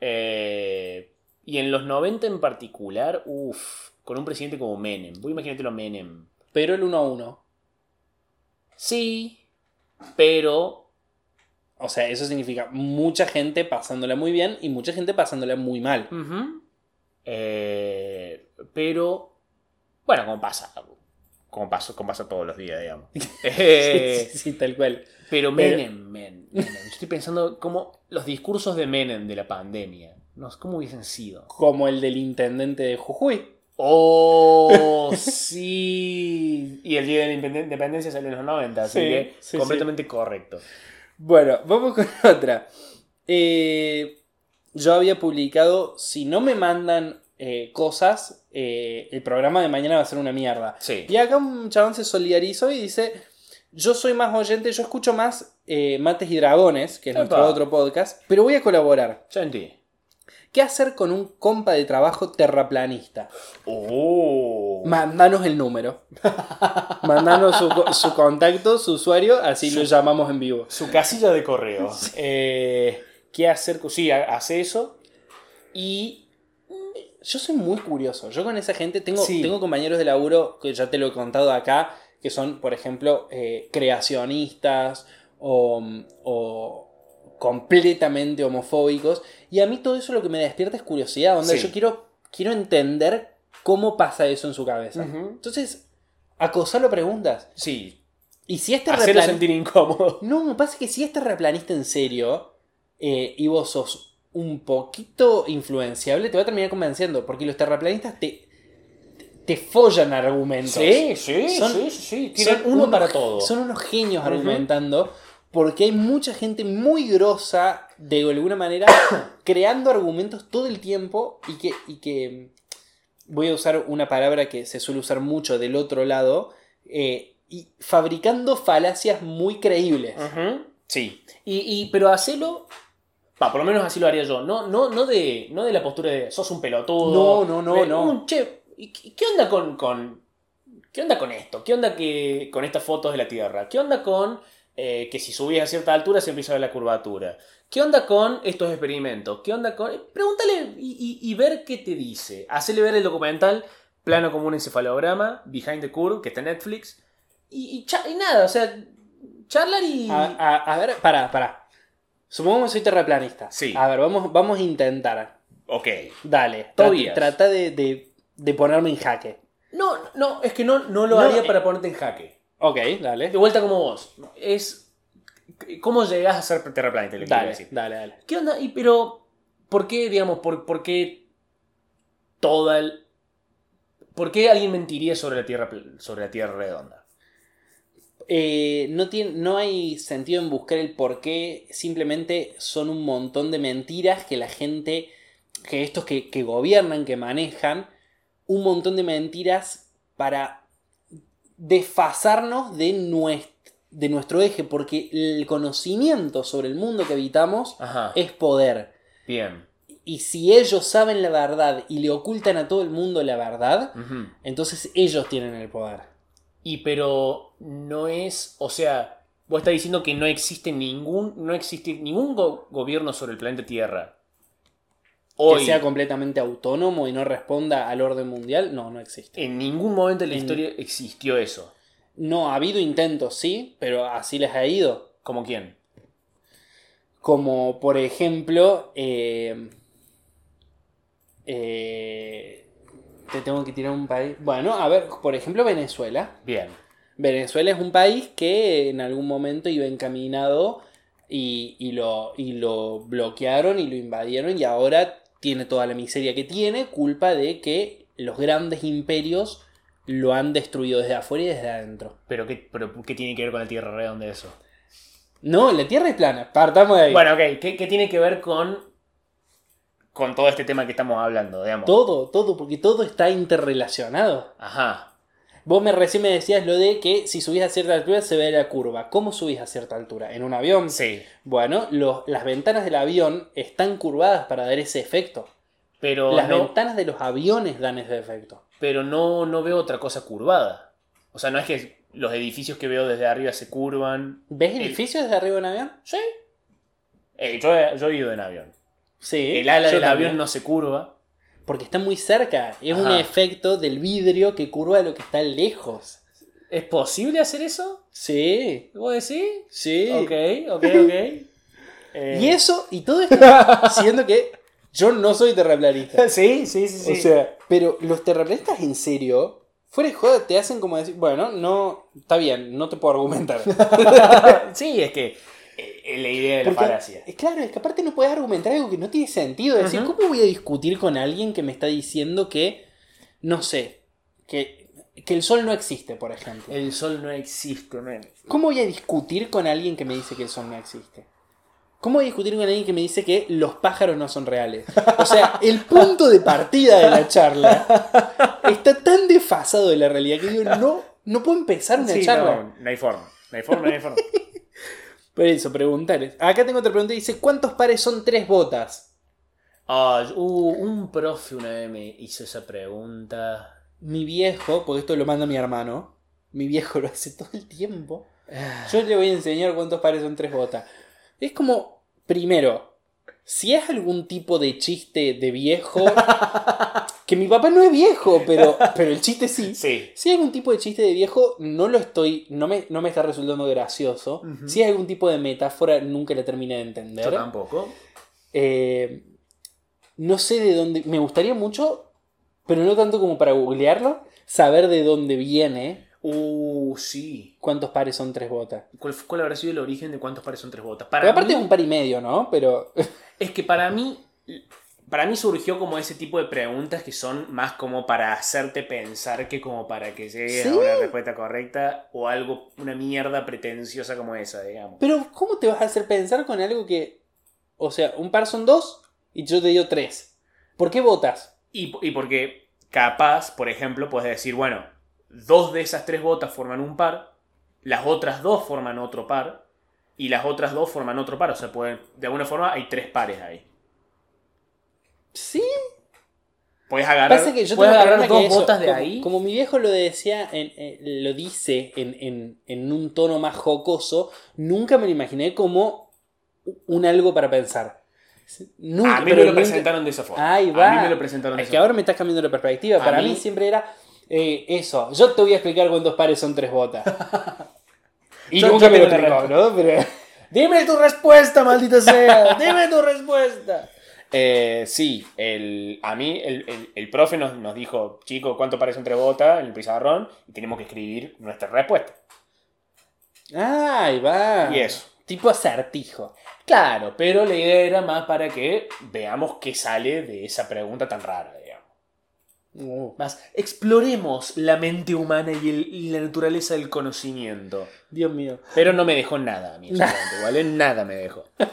Eh, y en los 90 en particular, uff, con un presidente como Menem. Vos imagínate lo Menem. Pero el uno a uno. Sí, pero O sea, eso significa mucha gente pasándola muy bien y mucha gente pasándola muy mal. Ujú. Eh, pero, bueno, como pasa. Como pasa, como pasa todos los días, digamos. Eh, sí, sí, sí, tal cual. pero Menem, men, Menem. Yo Estoy pensando cómo los discursos de Menem de la pandemia, no sé cómo hubiesen sido. Como el del intendente de Jujuy. ¡Oh, sí! Y el día de la Independen- independencia salió en los 90, así Sí, que sí, completamente correcto. Bueno, vamos con otra. Eh, yo había publicado, si no me mandan eh, cosas, eh, el programa de mañana va a ser una mierda. Sí. Y acá un chabón se solidarizó y dice, yo soy más oyente, yo escucho más eh, Mates y Dragones, que es nuestro otro podcast, pero voy a colaborar. Sentí. ¿Qué hacer con un compa de trabajo terraplanista? Oh. Mandanos el número. Mandanos su, su contacto, su usuario, así lo llamamos en vivo. Su casilla de correo. Eh, ¿Qué hacer? con- Sí, ha- hace eso. Y. Yo soy muy curioso. Yo con esa gente tengo, Sí. tengo compañeros de laburo que ya te lo he contado acá, que son, por ejemplo, eh, creacionistas o, o completamente homofóbicos. Y a mí todo eso lo que me despierta es curiosidad. Onda, Sí. Yo quiero, quiero entender cómo pasa eso en su cabeza. Ujú. Entonces, acosarlo a preguntas. Sí. Y si este Hacerlo replan- sentir incómodo. No, pasa que si este replanista en serio eh, y vos sos un poquito influenciable, te va a terminar convenciendo. Porque los terraplanistas te, te, follan argumentos. Sí, sí, Son- sí, sí, sí. Son uno unos- para todo. Son unos genios argumentando. Porque hay mucha gente muy grosa, de alguna manera, creando argumentos todo el tiempo y que, y que. Voy a usar una palabra que se suele usar mucho del otro lado. eh, y fabricando falacias muy creíbles. Sí. Y, y- pero hacelo. Va, por lo menos así lo haría yo. No, no, no, de, no de la postura de sos un pelotudo. No, no, no, De, no. "Mm, che, ¿y qué, onda con, con. ¿Qué onda con esto? ¿Qué onda que, con estas fotos de la Tierra? ¿Qué onda con eh, que si subís a cierta altura se empieza a ver la curvatura? ¿Qué onda con estos experimentos? ¿Qué onda con.? Pregúntale y, y- y ver qué te dice. Hacele ver el documental Plano como un encefalograma, Behind the Curve, que está en Netflix. Y, y cha- y nada, o sea, charlar y. A, a- a ver, pará, pará. Supongamos que soy terraplanista. Sí. A ver, vamos, vamos a intentar. Ok. Dale. Tobias. Trata, trata de, de- de ponerme en jaque. No, no, es que no, no lo No, haría eh. para ponerte en jaque. Ok, De dale. vuelta como vos. Es. ¿Cómo llegás a ser terraplanista? Dale, decir. dale, dale. ¿Qué onda? Y, pero, ¿por qué, digamos, por, por qué toda el. ¿Por qué alguien mentiría sobre la Tierra, sobre la tierra redonda? Eh, no, tiene, no hay sentido en buscar el por qué. Simplemente son un montón de mentiras que la gente. Que estos que, que gobiernan, que manejan. Un montón de mentiras para desfasarnos de nuestro, de nuestro eje. Porque el conocimiento sobre el mundo que habitamos Ajá. es poder. Bien. Y si ellos saben la verdad y le ocultan a todo el mundo la verdad, entonces ellos tienen el poder. Y pero no es, o sea, vos estás diciendo que no existe ningún, no existe ningún go- gobierno sobre el planeta Tierra. Hoy, Que sea completamente autónomo y no responda al orden mundial, no, no existe. en ningún momento de la En- historia existió eso. No, ha habido intentos, sí, pero así les ha ido. ¿Como quién? Como por ejemplo, eh, eh, te tengo que tirar un país. Bueno, a ver, por ejemplo, Venezuela. Bien. Venezuela es un país que en algún momento iba encaminado y, y lo, y lo bloquearon y lo invadieron y ahora tiene toda la miseria que tiene, culpa de que los grandes imperios lo han destruido desde afuera y desde adentro. Pero qué, pero ¿qué tiene que ver con la Tierra redonda eso? No, la Tierra es plana, partamos de ahí. Bueno, ok, ¿qué, qué tiene que ver con, con todo este tema que estamos hablando, digamos? Todo, todo, porque todo está interrelacionado. Ajá. Vos me recién me decías lo de que si subís a cierta altura se ve la curva. ¿Cómo subís a cierta altura? ¿En un avión? Sí. Bueno, los- las ventanas del avión están curvadas para dar ese efecto. Pero las no, ventanas de los aviones dan ese efecto. pero no, no veo otra cosa curvada. O sea, no es que los edificios que veo desde arriba se curvan. ¿Ves El- edificios desde arriba de un avión? Sí. Eh, yo, yo he ido en avión. Sí. El ala del también. avión no se curva. Porque está muy cerca. Es un efecto del vidrio que curva lo que está lejos. ¿Es posible hacer eso? Sí. ¿Vos decís? Sí. Ok, ok, ok. Eh, Y eso, y todo esto, siendo que yo no soy terraplanista. Sí, sí, sí, sí. O sea, pero los terraplanistas en serio, fuera de joda, te hacen como decir, bueno, no, está bien, no te puedo argumentar. sí, es que es la idea de la Porque, falacia. eh, Claro, es que aparte no puedes argumentar algo que no tiene sentido. Es decir. ¿cómo voy a discutir con alguien que me está diciendo que, no sé, que, que el sol no existe, por ejemplo? El sol no existe, men. ¿Cómo voy a discutir con alguien que me dice que el sol no existe? ¿Cómo voy a discutir con alguien que me dice que los pájaros no son reales? O sea, el punto de partida de la charla está tan desfasado de la realidad que digo, no, no puedo empezar una Sí, charla. no, no hay forma. No hay forma, no hay forma. Por eso, preguntarles. Acá tengo otra pregunta. Dice, ¿cuántos pares son tres botas? Ah, uh, un profe una vez me hizo esa pregunta. Mi viejo, porque esto lo manda mi hermano, mi viejo lo hace todo el tiempo. Yo le voy a enseñar cuántos pares son tres botas. Es como, primero, si es algún tipo de chiste de viejo, que mi papá no es viejo, pero, pero el chiste sí. Sí. Si hay algún tipo de chiste de viejo, no lo estoy, no me, no me está resultando gracioso. Ujú. Si hay algún tipo de metáfora, nunca la terminé de entender. Yo tampoco. Eh, no sé de dónde. Me gustaría mucho, pero no tanto como para googlearlo, saber de dónde viene. Uh, sí. ¿Cuántos pares son tres botas? ¿Cuál, cuál habrá sido el origen de cuántos pares son tres botas? Para aparte mí, es un par y medio, ¿no? Pero. es que para mí, para mí surgió como ese tipo de preguntas que son más como para hacerte pensar que como para que llegues ¿Sí? a una respuesta correcta o algo, una mierda pretenciosa como esa, digamos. Pero, ¿cómo te vas a hacer pensar con algo que. O sea, un par son dos y yo te digo tres. ¿Por qué botas? Y, y porque capaz, por ejemplo, puedes decir, bueno, dos de esas tres botas forman un par, las otras dos forman otro par, y las otras dos forman otro par. O sea, pueden, de alguna forma hay tres pares ahí. Sí. Puedes agarrar, Pasa que yo puedes agarrar dos botas de como, ahí. Como mi viejo lo decía, en- lo dice en, un tono más jocoso, nunca me lo imaginé como un algo para pensar. Nunca, a mí me lo presentaron de esa forma. Ahí va. A mí me lo presentaron de Es esa que ahora me estás cambiando la perspectiva. A Para mí, mí- siempre era eh, eso. Yo te voy a explicar cuántos pares son tres botas. y Yo- nunca me lo explicó, ¿no? Pero... Dime tu respuesta, maldita sea. Dime tu respuesta. Eh, sí, el, a mí el, el- el profe nos, nos dijo, chico, ¿cuánto parece entre bota en el pizarrón? Y tenemos que escribir nuestra respuesta. Ahí va. Y eso. Tipo acertijo. Claro, pero la idea era más para que veamos qué sale de esa pregunta tan rara. Uh, Más, exploremos la mente humana y, el- y la naturaleza del conocimiento. Dios mío. Pero no me dejó nada a mí, ¿vale? Nada me dejó.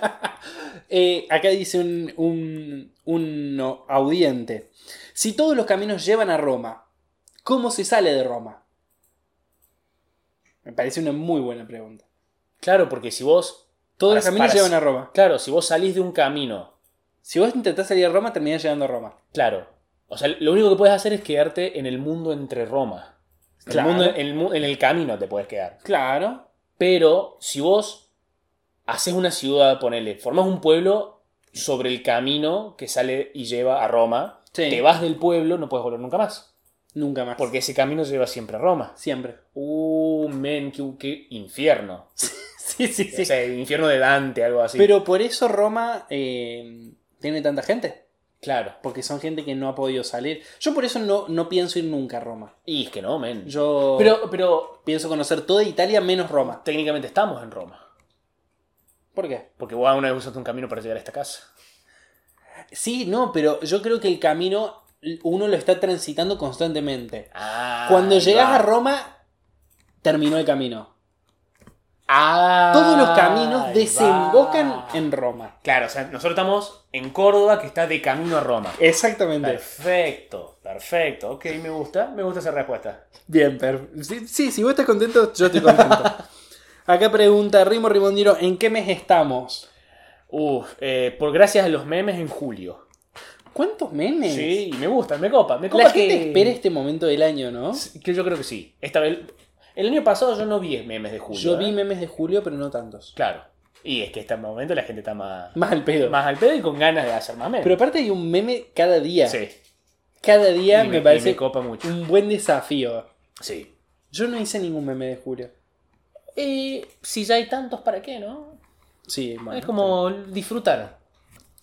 Eh, acá dice un, un, un no- audiente. Si todos los caminos llevan a Roma, ¿cómo se sale de Roma? Me parece una muy buena pregunta. Claro, porque si vos... Todos los caminos para- llevan a Roma. Claro, si vos salís de un camino Si vos intentás salir a Roma, terminás llegando a Roma. Claro. O sea, lo único que puedes hacer es quedarte en el mundo entre Roma. El Claro. mundo- en, el, mu- en el camino te puedes quedar. Claro. Pero si vos haces una ciudad, ponele, formás un pueblo sobre el camino que sale y lleva a Roma, Sí. te vas del pueblo, no puedes volver nunca más. Nunca más. Porque ese camino lleva siempre a Roma. Siempre. Uh, men, qué, qué infierno. Sí, sí, O sea, el infierno de Dante, algo así. Pero por eso Roma eh, tiene tanta gente. Claro. Porque son gente que no ha podido salir. Yo por eso no, no pienso ir nunca a Roma. Y es que no, men. Yo Pero, pero pienso conocer toda Italia menos Roma. técnicamente estamos en Roma. ¿Por qué? Porque vos una vez usaste un camino para llegar a esta casa. Sí, no, pero yo creo que el camino uno lo está transitando constantemente. Ah, Cuando llegas va. a Roma, terminó el camino. Ah, Todos los caminos desembocan va. en Roma. Claro, o sea, nosotros estamos en Córdoba, que está de camino a Roma. Exactamente. Perfecto, perfecto. Ok, me gusta, me gusta esa respuesta. Bien, sí, sí, si vos estás contento, yo estoy contento. Acá pregunta Rimo Rimondiro, ¿en qué mes estamos? Uf, eh, por gracias a los memes en julio. ¿Cuántos memes? Sí, me gusta, me copa, me copa La gente que- espera este momento del año, ¿no? Sí, Que yo creo que sí. Esta vez, el año pasado yo no vi memes de julio. Yo ¿eh? vi memes de julio, pero no tantos. Claro. Y es que este momento la gente está más, Más al pedo. más al pedo y con ganas de hacer más memes. Pero aparte hay un meme cada día. sí. Cada día me, parece me copa mucho. un buen desafío. Sí. Yo no hice ningún meme de julio. Y si ya hay tantos, ¿para qué, no? Sí, bueno. es como disfrutar.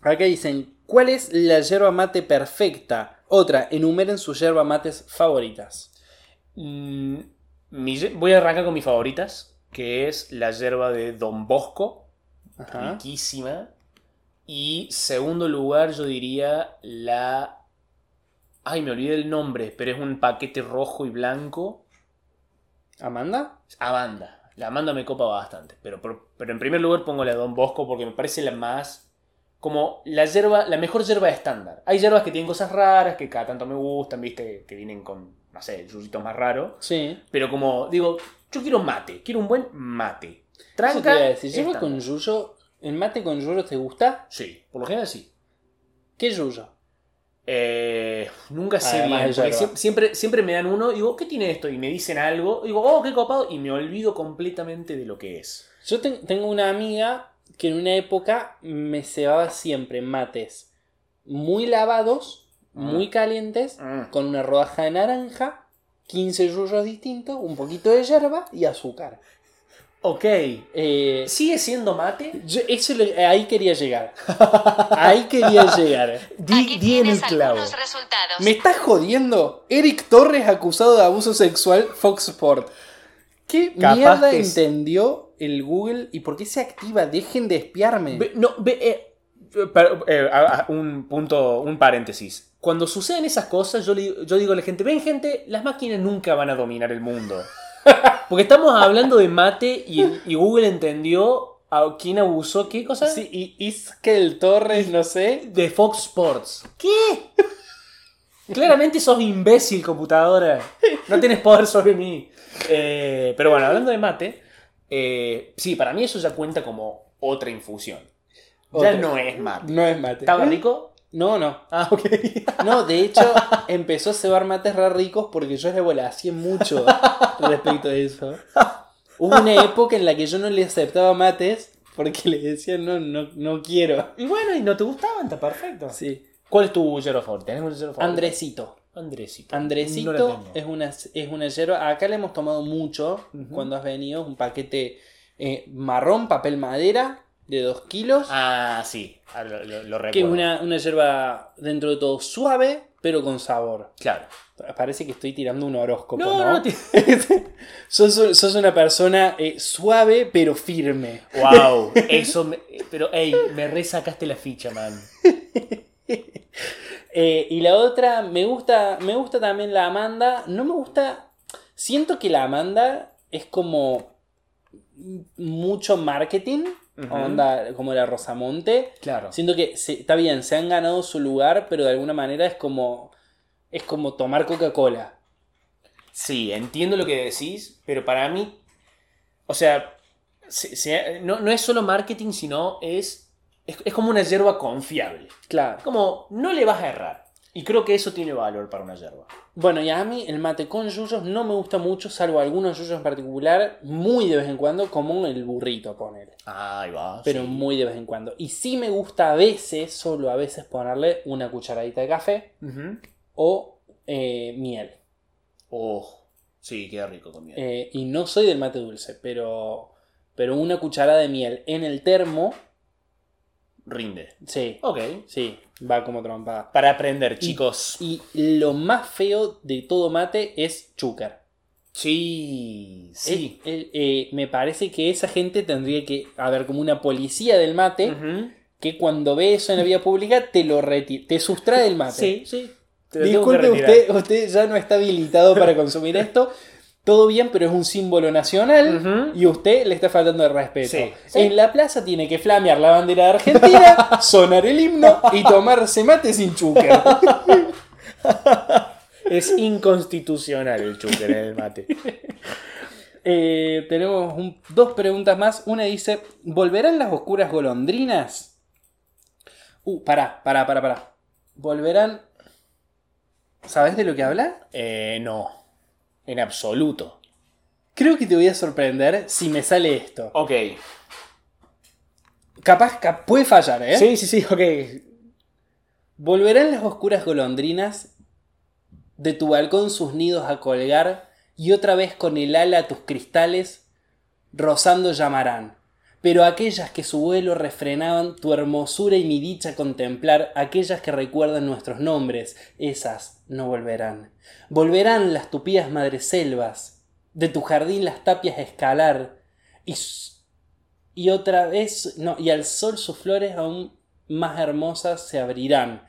Acá dicen, ¿cuál es la yerba mate perfecta? Otra, enumeren sus yerba mates favoritas. Mm, voy a arrancar con mis favoritas, que es la yerba de Don Bosco, Ajá. riquísima. Y segundo lugar, yo diría la... Ay, me olvidé el nombre, pero es un paquete rojo y blanco. ¿Amanda? Amanda. La Amanda me copa bastante. Pero, por- pero en primer lugar pongo la de Don Bosco porque me parece la más. Como la yerba, la mejor yerba estándar. Hay yerbas que tienen cosas raras, que cada tanto me gustan, viste, que vienen con, no sé, yuyitos más raros. Sí. Pero como, digo, yo quiero mate, quiero un buen mate. Eso te iba a Tranca. decir, yerba con yuyo, ¿el mate con yuyo te gusta? Sí, por lo general sí. ¿Qué yuyo? Eh, nunca sé Además bien, porque siempre, siempre me dan uno y digo, ¿qué tiene esto? Y me dicen algo, y digo, oh, qué copado, y me olvido completamente de lo que es. Yo ten- tengo una amiga que en una época me cebaba siempre mates muy lavados, muy calientes, Mm. con una rodaja de naranja, 15 yuyos distintos, un poquito de hierba y azúcar. Ok. Eh, ¿Sigue siendo mate? yo- eso le- ahí quería llegar. Ahí quería llegar. Di, di en el clavo. ¿Me estás jodiendo? Eric Torres acusado de abuso sexual Fox Sport. ¿Qué Capaz mierda entendió el Google y por qué se activa? Dejen de espiarme. No, ve, eh, para- eh, un punto, un paréntesis. Cuando suceden esas cosas, yo, le- yo digo a la gente, ven gente, las máquinas nunca van a dominar el mundo. Porque estamos hablando de mate y, y Google entendió a quién abusó, ¿qué cosa? Sí, y Iskel Torres, no sé. De Fox Sports. ¿Qué? Claramente sos imbécil, computadora. No tienes poder sobre mí. Eh, pero bueno, hablando de mate, eh, sí, para mí eso ya cuenta como otra infusión. Otra. Ya no es mate. No es mate. ¿Estaba rico? No, no. Ah, ok. No, de hecho, empezó a cebar mates re ricos porque yo volacié mucho respecto a eso. Hubo una época en la que yo no le aceptaba mates porque le decía no, no, no quiero. Y bueno, y no te gustaban, está perfecto. Sí. ¿Cuál es tu yerba favorita? ¿Tenés un favorita? Andresito. Andresito. No la es una, es una yerba. Acá le hemos tomado mucho cuando has venido. Un paquete eh, marrón, papel madera, de 2 kilos. Ah, sí. Ah, lo, lo- lo que es recuerdo. una, una yerba dentro de todo suave, pero con sabor. Claro. Parece que estoy tirando un horóscopo, No, ¿no? no, te- sos, sos una persona eh, suave, pero firme. Wow. Eso me... Pero, ey, me resacaste la ficha, man. Eh, y la otra, me gusta, me gusta también la Amanda. No me gusta. Siento que la Amanda es como mucho marketing. Ujú. Onda como la Rosamonte. Claro. Siento que se- está bien, se han ganado su lugar, pero de alguna manera es como. Es como tomar Coca-Cola. Sí, entiendo lo que decís, pero para mí, o sea, se- se- no, no es solo marketing, sino es, es, es como una yerba confiable. Claro. Como no le vas a errar. Y creo que eso tiene valor para una yerba. Bueno, y a mí el mate con yuyos no me gusta mucho, salvo algunos yuyos en particular, muy de vez en cuando, como el burrito, poner. Ahí va. Pero sí. muy de vez en cuando. Y sí me gusta a veces, solo a veces, ponerle una cucharadita de café o eh, miel. Oh, sí, queda rico con miel. Eh, y no soy del mate dulce, pero, pero una cucharada de miel en el termo, Rinde. sí, Ok. sí, va como trompada. Para aprender, chicos. Y lo más feo de todo mate es chúcar. Sí, sí. El- el- eh, me parece que esa gente tendría que haber como una policía del mate que cuando ve eso en la vía pública te lo retira, te sustrae del mate. Sí, sí. Disculpe, usted, usted ya no está habilitado para consumir esto. Todo bien, pero es un símbolo nacional y usted le está faltando de respeto. Sí, sí. En la plaza tiene que flamear la bandera de Argentina, sonar el himno y tomarse mate sin chúcar. Es inconstitucional el chúquer en el mate. Eh, tenemos un- dos preguntas más. Una dice: ¿Volverán las oscuras golondrinas? Uh, pará, pará, pará, pará. ¿Volverán? ¿Sabes de lo que habla? Eh, no. En absoluto. Creo que te voy a sorprender si me sale esto. Ok. Capaz, cap- puede fallar, ¿eh? Sí, sí, sí, ok. Volverán las oscuras golondrinas de tu balcón sus nidos a colgar y otra vez con el ala tus cristales rozando llamarán. Pero aquellas que su vuelo refrenaban tu hermosura y mi dicha contemplar, aquellas que recuerdan nuestros nombres, esas no volverán. Volverán las tupidas madreselvas, de tu jardín las tapias a escalar, y, y otra vez, no, y al sol sus flores aún más hermosas se abrirán.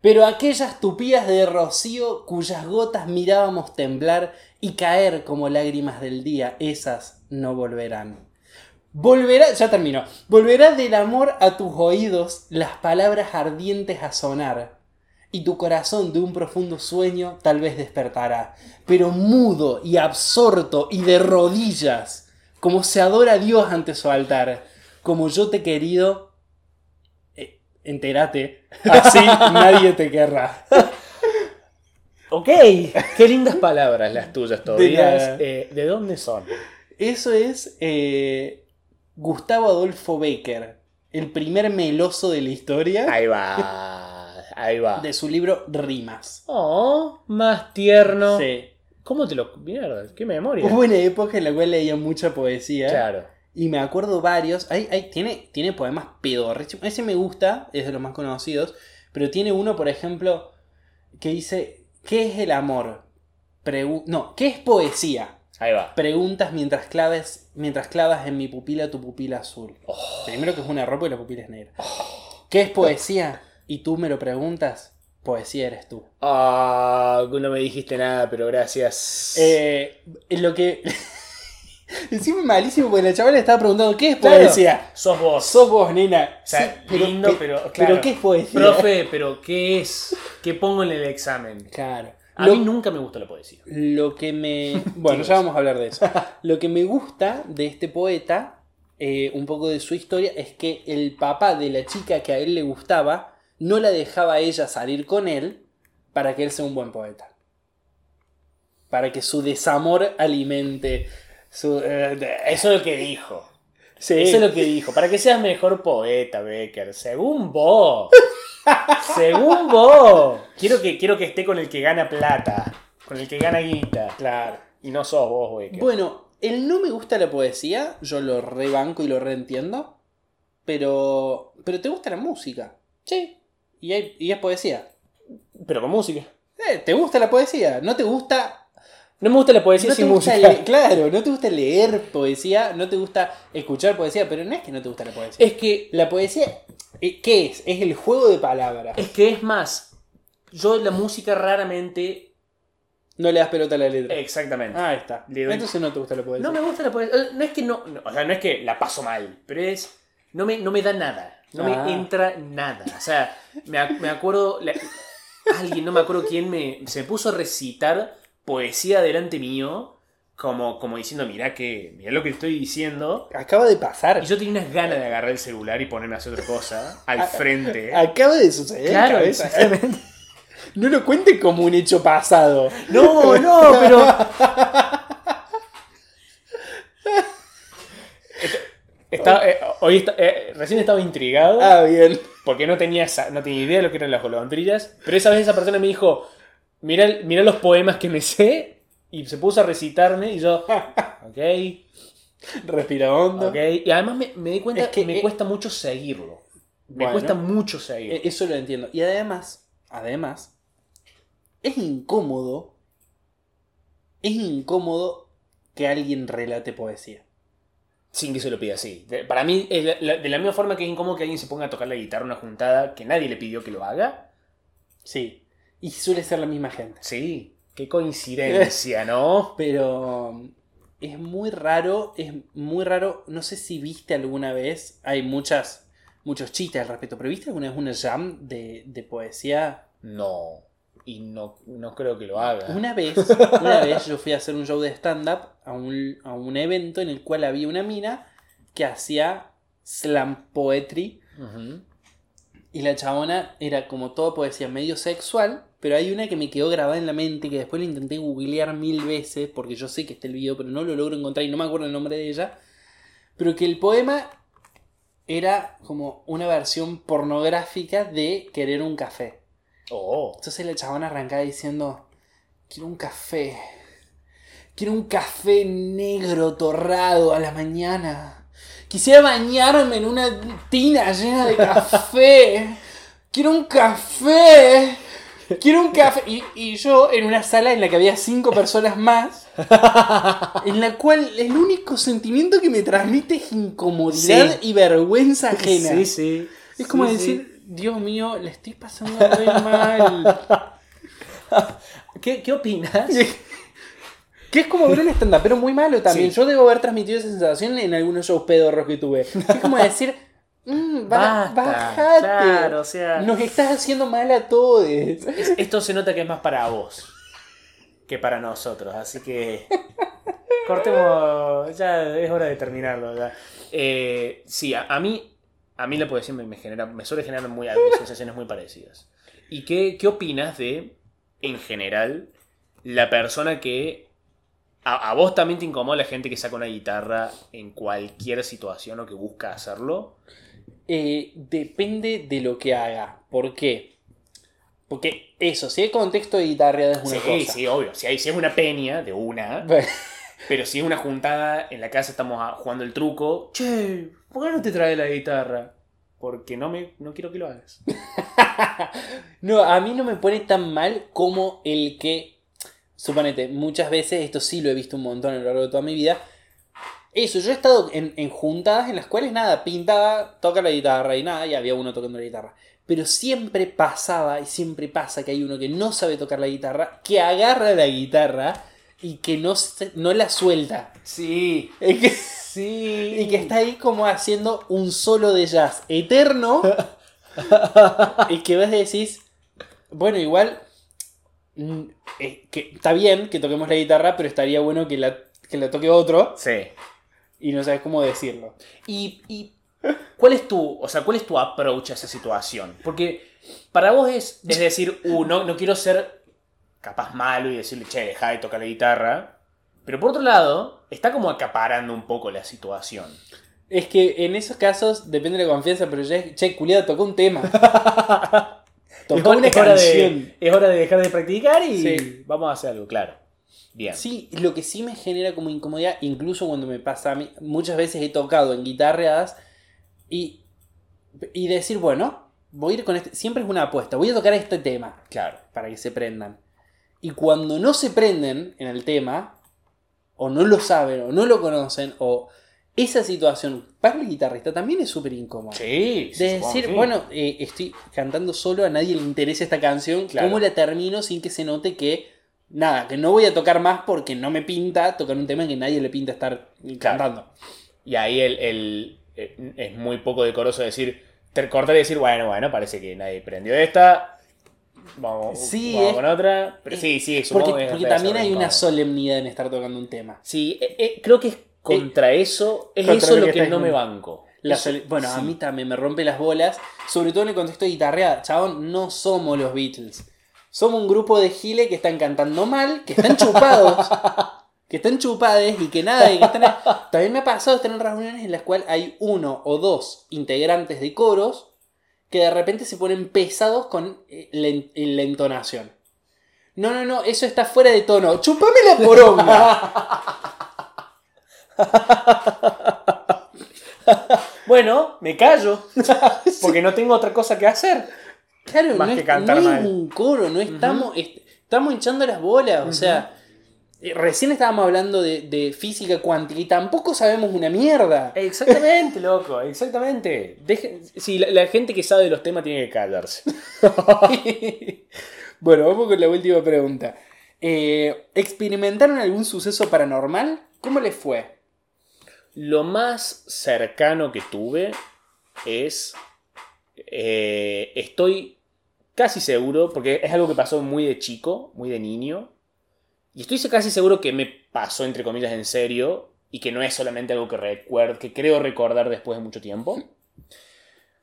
Pero aquellas tupidas de rocío cuyas gotas mirábamos temblar y caer como lágrimas del día, esas no volverán. Volverá, ya terminó, volverá del amor a tus oídos las palabras ardientes a sonar, y tu corazón de un profundo sueño tal vez despertará, pero mudo y absorto y de rodillas, como se adora a Dios ante su altar, como yo te he querido, eh, entérate. Así nadie te querrá. Ok, qué lindas palabras las tuyas, nada. Eh, ¿De dónde son? Eso es eh, Gustavo Adolfo Becker, el primer meloso de la historia Ahí va, ahí va. de su libro Rimas. Oh, más tierno. Sí. ¿Cómo te lo.? Mierda, qué memoria. Hubo una época en la cual leía mucha poesía. Claro. Y me acuerdo varios. Hay, hay- tiene, tiene poemas pedorrísimos. Ese me gusta, es de los más conocidos. Pero tiene uno, por ejemplo, que dice: ¿Qué es el amor? Pregu- no, ¿qué es poesía? Ahí va. Preguntas mientras claves, mientras clavas en mi pupila tu pupila azul. Oh. Primero que es un error porque la pupila es negra. ¿Qué es poesía? Y tú me lo preguntas. Poesía eres tú. Ah, no me dijiste nada, pero gracias. Eh, lo que. Encima malísimo porque la chavala le estaba preguntando: ¿Qué es Claro, poesía? Sos vos. Sos vos, nena. O sea, Sí, lindo, pe- pero. Claro. ¿qué es poesía? Profe, pero ¿qué es? ¿Qué pongo en el examen? Claro. A Lo, mí nunca me gustó la poesía. lo que me. Bueno, ya vamos a hablar de eso. Lo que me gusta de este poeta, eh, un poco de su historia, es que el papá de la chica que a él le gustaba no la dejaba a ella salir con él para que él sea un buen poeta. Para que su desamor alimente su. eh, Eso es lo que dijo. Sí. Eso es lo que dijo. Para que seas mejor poeta, Becker. Según vos. Según vos. Quiero que, quiero que esté con el que gana plata. Con el que gana guita. Claro. Y no sos vos, Becker. Bueno, el no me gusta la poesía, yo lo rebanco y lo reentiendo, pero, pero te gusta la música. Sí. Y, hay- y es poesía. Pero con música. Eh, ¿Te gusta la poesía? ¿No te gusta, No me gusta la poesía no te sin gusta música. le- claro, no te gusta leer poesía, no te gusta escuchar poesía, pero no es que no te gusta la poesía. Es que. La poesía, eh, ¿qué es? Es el juego de palabras. Es que es más. Yo la música raramente. No le das pelota a la letra. Exactamente. Ah, ahí está. Doy- Entonces no te gusta la poesía. No me gusta la poesía. No es que no, no, O sea, no es que la paso mal. Pero es. No me, no me da nada. No Ah. me entra nada. O sea, me, ac- me acuerdo. la- alguien, no me acuerdo quién, me, se me puso a recitar poesía delante mío. Como, como diciendo, mirá que. Mirá lo que estoy diciendo. Acaba de pasar. Y yo tenía unas ganas de agarrar el celular y ponerme a hacer otra cosa. Al frente. Acaba de suceder. Claro, cabeza. exactamente. No lo cuente como un hecho pasado. No, no, pero. Está- eh, hoy está- eh, recién estaba intrigado Ah, bien. porque no tenía, esa- no tenía idea de lo que eran las golondrillas. Pero esa vez esa persona me dijo: Mira, mira los poemas que me sé. Y se puso a recitarme. Y yo, ok, Respira hondo. ok. Y además me, me di cuenta Es que, me eh, cuesta mucho seguirlo. Me Bueno. cuesta mucho seguirlo. Eh, Eso lo entiendo. Y además, además, es incómodo. Es incómodo que alguien relate poesía. Sin que se lo pida así. De- Para mí, es la- la- de la misma forma que es incómodo que alguien se ponga a tocar la guitarra en una juntada que nadie le pidió que lo haga. Sí. Y suele ser la misma gente. Sí, qué coincidencia, ¿no? Pero um, es muy raro, es muy raro. No sé si viste alguna vez. Hay muchas, muchos chistes al respecto. Pero ¿viste alguna vez una jam de, de poesía? No, y no, no creo que lo haga. Una vez, una vez yo fui a hacer un show de stand-up a un, a un evento en el cual había una mina que hacía slam poetry y la chabona era como toda poesía medio sexual, pero hay una que me quedó grabada en la mente que después la intenté googlear mil veces porque yo sé que está el video, pero no lo logro encontrar y no me acuerdo el nombre de ella, pero que el poema era como una versión pornográfica de querer un café. Oh, Entonces la chabona arrancaba diciendo, quiero un café. Quiero un café negro torrado a la mañana. Quisiera bañarme en una tina llena de café. Quiero un café. Quiero un café. Y, y yo en una sala en la que había cinco personas más. En la cual el único sentimiento que me transmite es incomodidad Sí. y vergüenza ajena. sí, sí. Es como Sí, decir, Dios mío, le estoy pasando re mal. ¿Qué, ¿Qué opinas? Que es como ver un stand pero muy malo también. Sí. Yo debo haber transmitido esa sensación en algunos shows pedorros que tuve. Es como decir, mm, ba- Basta, bajate. claro, o sea- Nos estás haciendo mal a todos. Es- Esto se nota que es más para vos que para nosotros, así que cortemos, ya es hora de terminarlo. ya. Eh, sí, a, a mí, a mí la poesía me genera, me suele generar muy, sensaciones muy parecidas. ¿Y qué, qué opinas de, en general, la persona que a, a vos también te incomoda la gente que saca una guitarra en cualquier situación o que busca hacerlo? Eh, depende de lo que haga. ¿Por qué? Porque eso, si hay contexto de guitarra es una sí, cosa. sí, obvio. Si, hay, si es una peña de una, pero si es una juntada en la casa estamos jugando el truco, che, ¿por qué no te traes la guitarra? Porque no, me, no quiero que lo hagas. No, a mí no me pone tan mal como el que, suponete, muchas veces, esto sí lo he visto un montón a lo largo de toda mi vida, eso, yo he estado en, en juntadas en las cuales nada, pintaba, toca la guitarra y nada, y había uno tocando la guitarra. Pero siempre pasaba y siempre pasa que hay uno que no sabe tocar la guitarra, que agarra la guitarra y que no, se- no la suelta. Sí, Es que- sí. y que está ahí como haciendo un solo de jazz eterno. y que vos decís, bueno, igual mm, eh, que está bien que toquemos la guitarra, pero estaría bueno que la, que la toque otro Sí. Y no sabes cómo decirlo. ¿Y, y cuál es tu, o sea, cuál es tu approach a esa situación? Porque para vos es, es decir, uh, no, no quiero ser capaz malo y decirle, che, deja de tocar la guitarra. Pero por otro lado, está como acaparando un poco la situación. Es que en esos casos depende de la confianza, pero ya che, culiado, tocó un tema. tocó una es, hora canción. de, es hora de dejar de practicar y Sí. vamos a hacer algo, claro. Bien. Sí, lo que sí me genera como incomodidad, incluso cuando me pasa a mí, muchas veces he tocado en guitarreadas y, y decir, bueno, voy a ir con este, siempre es una apuesta, voy a tocar este tema Claro. para que se prendan. Y cuando no se prenden en el tema, o no lo saben, o no lo conocen, o esa situación para el guitarrista también es súper incómoda. Sí. sí, De decir, sí. bueno, eh, estoy cantando solo, a nadie le interesa esta canción, Claro. ¿cómo la termino sin que se note que, nada, que no voy a tocar más porque no me pinta tocar un tema que nadie le pinta estar cantando? Y ahí el, el- eh, es muy poco decoroso decir, te- cortar y decir, bueno, bueno, parece que nadie prendió esta. Vamos, Sí, vamos es- con otra. Pero sí, sí, Porque, que porque también hay una solemnidad en estar tocando un tema. Sí, eh, eh, creo que es contra eso, es contra eso lo que no me banco. La bueno, a mí también me rompe las bolas, sobre todo en el contexto de guitarreada. Chabón, no somos los Beatles. Somos un grupo de giles que están cantando mal, que están chupados, que están chupades y que nada, y que están... También me ha pasado estar en reuniones en las cuales hay uno o dos integrantes de coros que de repente se ponen pesados con eh, la, en- la entonación. No, no, no, eso está fuera de tono. ¡Chupame la poronga! Bueno, me callo, porque no tengo otra cosa que hacer. Claro, Más no, que es, cantar no mal. es un coro, no estamos, est- estamos hinchando las bolas, o sea, eh, recién estábamos hablando de, de física cuántica y tampoco sabemos una mierda. Exactamente, loco, exactamente. Deje- sí, la, la gente que sabe de los temas tiene que callarse. bueno, vamos con la última pregunta. Eh, ¿Experimentaron algún suceso paranormal? ¿Cómo les fue? Lo más cercano que tuve es. eh, estoy casi seguro, porque es algo que pasó muy de chico, muy de niño. Y estoy casi seguro que me pasó, entre comillas, en serio. Y que no es solamente algo que recuerdo, que creo recordar después de mucho tiempo.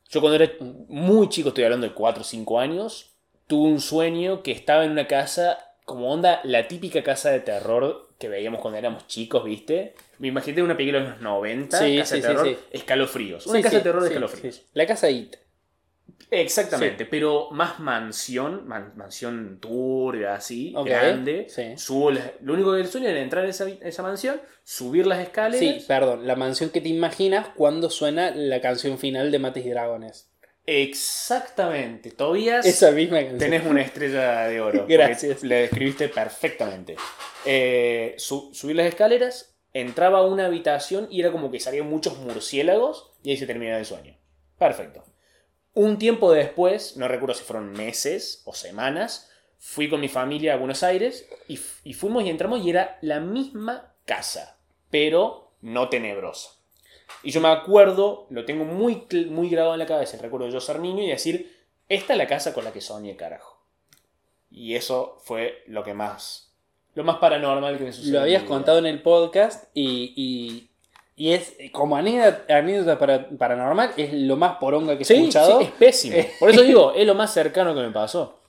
Yo cuando era muy chico, estoy hablando de 4 o 5 años, tuve un sueño que estaba en una casa, como onda, la típica casa de terror que veíamos cuando éramos chicos, ¿viste? Me imaginé una película de los 90, Sí, casa sí, de sí, terror, sí. escalofríos. Una casa de terror de escalofríos. La casa IT. Exactamente, pero más mansión, man- mansión turbia, así, grande. sí. Subo las- lo único que el sueño era entrar a esa, esa mansión, subir las escaleras. Sí, perdón, la mansión que te imaginas cuando suena la canción final de Mates y Dragones. Exactamente. Tobías, Esa misma canción. tenés una estrella de oro. Gracias. Le describiste perfectamente. Eh, su- subir las escaleras, entraba a una habitación y era como que salían muchos murciélagos y ahí se terminaba el sueño. Perfecto. Un tiempo después, no recuerdo si fueron meses o semanas, fui con mi familia a Buenos Aires y, fuimos y entramos y era la misma casa, pero no tenebrosa. Y yo me acuerdo, lo tengo muy, muy grabado en la cabeza, el recuerdo de yo ser niño y decir, esta es la casa con la que soñé, carajo. Y eso fue lo que más, lo más paranormal que me sucedió. Lo habías contado en el podcast y, y Y es, como anécdota, anécdota para- paranormal, es lo más poronga que he Sí, escuchado. sí, es pésimo. Eh. Por eso digo, es lo más cercano que me pasó.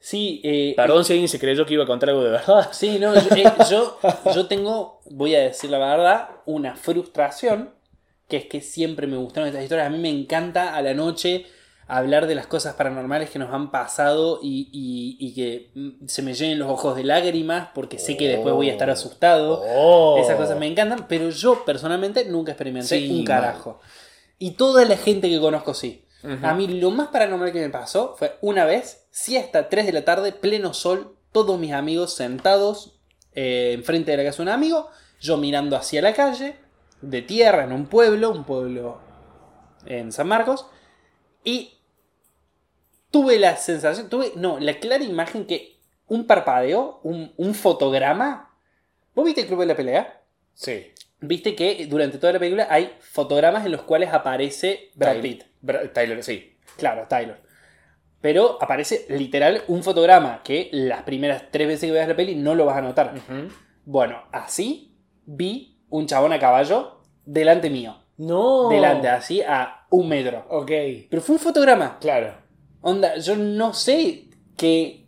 Sí, eh, Perdón si alguien se creyó que iba a contar algo de verdad. Sí, no, yo, eh, yo, yo tengo, voy a decir la verdad, una frustración, que es que siempre me gustaron estas historias. A mí me encanta a la noche hablar de las cosas paranormales que nos han pasado y, y- y que mm, se me llenen los ojos de lágrimas porque sé que después voy a estar asustado. Oh. Esas cosas me encantan, pero yo personalmente nunca experimenté Sí, un carajo. Y toda la gente que conozco sí. A mí lo más paranormal que me pasó fue una vez, siesta 3 de la tarde, pleno sol, todos mis amigos sentados eh, enfrente de la casa de un amigo, yo mirando hacia la calle, de tierra, en un pueblo, un pueblo en San Marcos, y tuve la sensación, tuve, no, la clara imagen que un parpadeo, un, un fotograma, ¿vos viste el Club de la Pelea? Sí. Viste que durante toda la película hay fotogramas en los cuales aparece Brad Pitt. Bra- Tyler, sí. Claro, Tyler. Pero aparece literal un fotograma que las primeras tres veces que veas la peli no lo vas a notar. Bueno, así vi un chabón a caballo delante mío. No. Delante, así a un metro. Ok. Pero fue un fotograma. Claro. Onda, yo no sé qué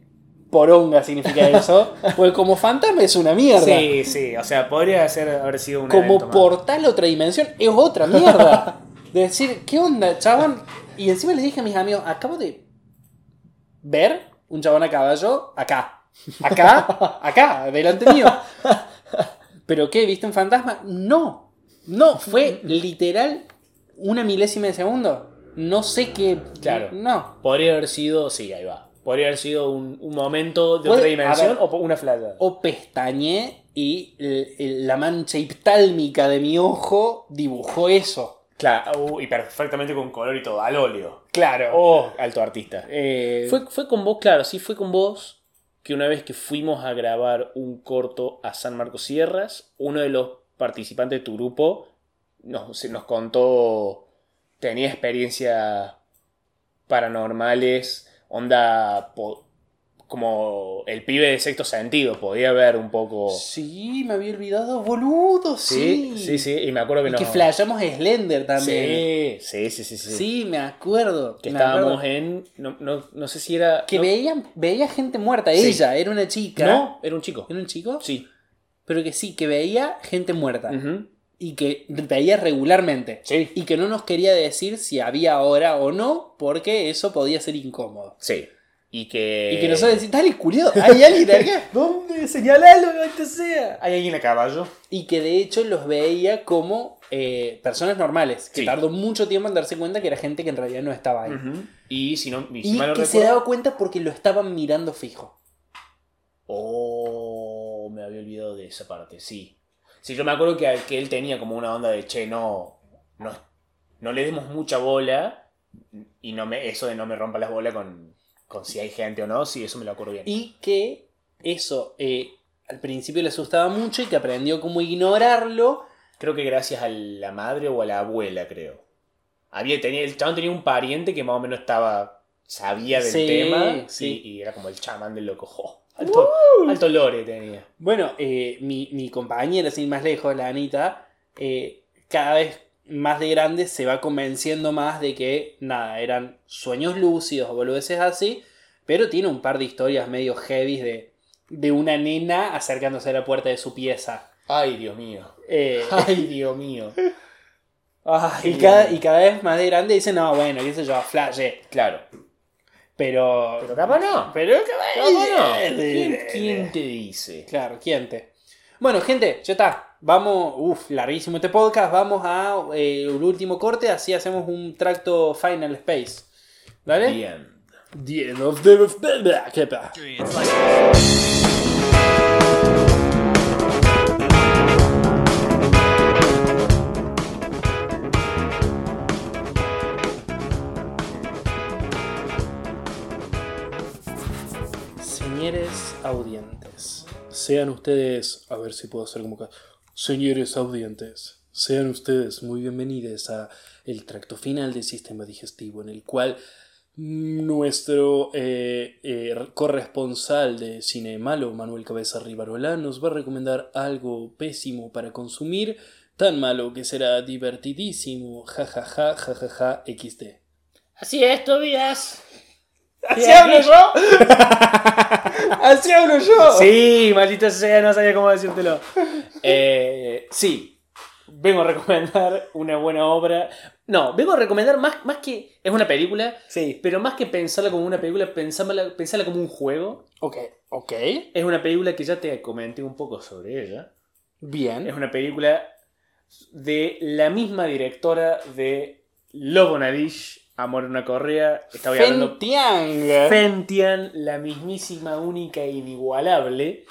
poronga significa eso. porque como fantasma es una mierda. Sí, sí. O sea, podría ser, haber sido un como portal a otra dimensión es otra mierda. De decir, ¿qué onda, chabón? Y encima les dije a mis amigos, acabo de ver un chabón a caballo acá. Acá, acá, delante mío. ¿Pero qué? ¿Viste un fantasma? No. No, fue literal una milésima de segundo. No sé qué. Claro. No. Podría haber sido, sí, ahí va. Podría haber sido un, un momento de otra dimensión ver. o una flaya. O pestañé y el- el- la mancha hiptálmica de mi ojo dibujó eso. Claro, uh, y perfectamente con color y todo, al óleo. Claro. Oh, alto artista. Eh, Fue, fue con vos, claro, sí fue con vos que una vez que fuimos a grabar un corto a San Marcos Sierras, uno de los participantes de tu grupo nos, contó, tenía experiencias paranormales, onda como el pibe de sexto sentido, podía ver un poco... Sí, me había olvidado, boludo, sí. sí, sí, sí, y me acuerdo que Y nos... que flashamos Slender también. Sí, sí, sí, sí, sí. Sí, me acuerdo. Que me estábamos acuerdo. en... No, no, no sé si era... Que no, veía, veía gente muerta, Sí. ella, era una chica. No, era un chico. ¿Era un chico? Sí. Pero que sí, que veía gente muerta. Ujú. Y que veía regularmente. Sí. Y que no nos quería decir si había ahora o no, porque eso podía ser incómodo. Sí. Y que. Y que nosotros decimos, dale, culiado, hay alguien acá. ¿Dónde? Señalalo, donde sea. Hay alguien a caballo. Y que de hecho los veía como eh, personas normales. Que Sí. tardó mucho tiempo en darse cuenta que era gente que en realidad no estaba ahí. Y si no. Y, si Y mal no que se daba cuenta porque lo estaban mirando fijo. Oh, me había olvidado de esa parte, sí. Sí, yo me acuerdo que, que él tenía como una onda de che, no. No, no le demos mucha bola. Y no me, eso de no me rompa las bolas con, con si hay gente o no, sí, eso me lo acuerdo bien. Y que eso eh, al principio le asustaba mucho y que aprendió cómo ignorarlo. Creo que gracias a la madre o a la abuela, creo. Había, tenía, el chabón tenía un pariente que más o menos estaba. sabía del Sí, tema. sí. Y, y era como el chamán del loco. Jo, alto, alto lore tenía. Bueno, eh, mi, mi compañera, sin ir más lejos, la Anita, eh, cada vez más de grande se va convenciendo más de que, nada, eran sueños lúcidos o boludeces así, pero tiene un par de historias medio heavy de, de una nena acercándose a la puerta de su pieza. Ay, Dios mío. Eh, Ay, Dios mío. Ay, y, cada, y cada vez más de grande dice, no, bueno, qué sé yo, flash, Claro. Pero... Pero capaz no. Pero Capaz no. ¿Quién, ¿Quién, quién te dice? Claro, ¿quién te? Bueno, gente, ya está. Vamos, uff, larguísimo este podcast. Vamos a eh, el último corte, así hacemos un tracto Final Space. ¿Dale? Bien. The end of the... sean ustedes, a ver si puedo hacer como. Señores audientes, sean ustedes muy bienvenidos a el tracto final del sistema digestivo en el cual nuestro eh, eh, corresponsal de cine malo, Manuel Cabeza Rivarola, nos va a recomendar algo pésimo para consumir Tan malo que será divertidísimo. Ja ja ja ja ja XD. Así es, Tobías. ¿Así hablo yo? ¿Así hablo yo? Sí, maldita sea, no sabía cómo decírtelo. Eh, sí, vengo a recomendar una buena obra. No, vengo a recomendar más, más que. Es una película, Sí. pero más que pensarla como una película, pensarla, pensarla como un juego. Ok, ok. Es una película que ya te comenté un poco sobre ella. Bien. Es una película de la misma directora de Lobo Nariz, Amor en una correa. Estaba hablando Fentiang. Fentian, la mismísima, única e inigualable,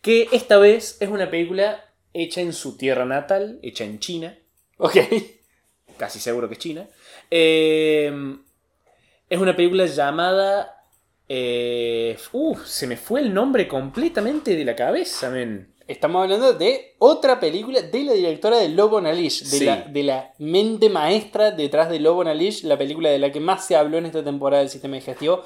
que esta vez es una película hecha en su tierra natal, hecha en China, Ok. casi seguro que es China. Eh, es una película llamada... eh, uf, se me fue el nombre completamente de la cabeza, men. Estamos hablando de otra película de la directora de Lobo Nalish, de, Sí. la, de la mente maestra detrás de Lobo Nalish, la película de la que más se habló en esta temporada del sistema digestivo.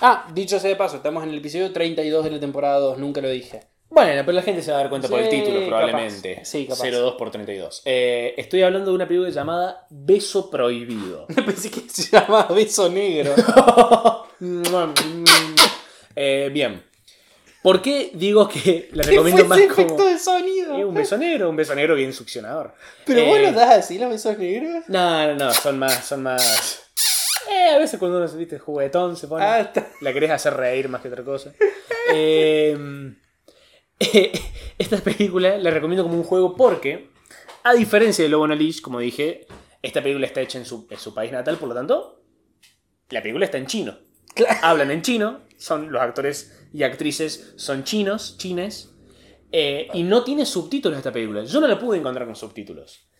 Ah, dicho sea de paso, estamos en el episodio 32 de la temporada 2, nunca lo dije. Bueno, pero la gente se va a dar cuenta por el título, capaz. probablemente. Sí, capaz. 02 por 32. Eh, estoy hablando de una película llamada Beso Prohibido. Pensé que se llama Beso Negro. Eh, bien. ¿Por qué digo que la ¿Qué recomiendo más ese como... efecto de sonido? Eh, un beso negro, un beso negro bien succionador. Pero Eh, vos lo das así, los besos negros. No, no, no, son más, son más... Eh, a veces cuando uno se viste juguetón se pone... Ah, está. La querés hacer reír más que otra cosa. Eh, esta película la recomiendo como un juego porque, a diferencia de Lobo Nalish, como dije, esta película está hecha en su, en su país natal, por lo tanto, la película está en chino. Hablan en chino, son los actores y actrices son chinos, chines, eh, y no tiene subtítulos esta película. Yo no la pude encontrar con subtítulos.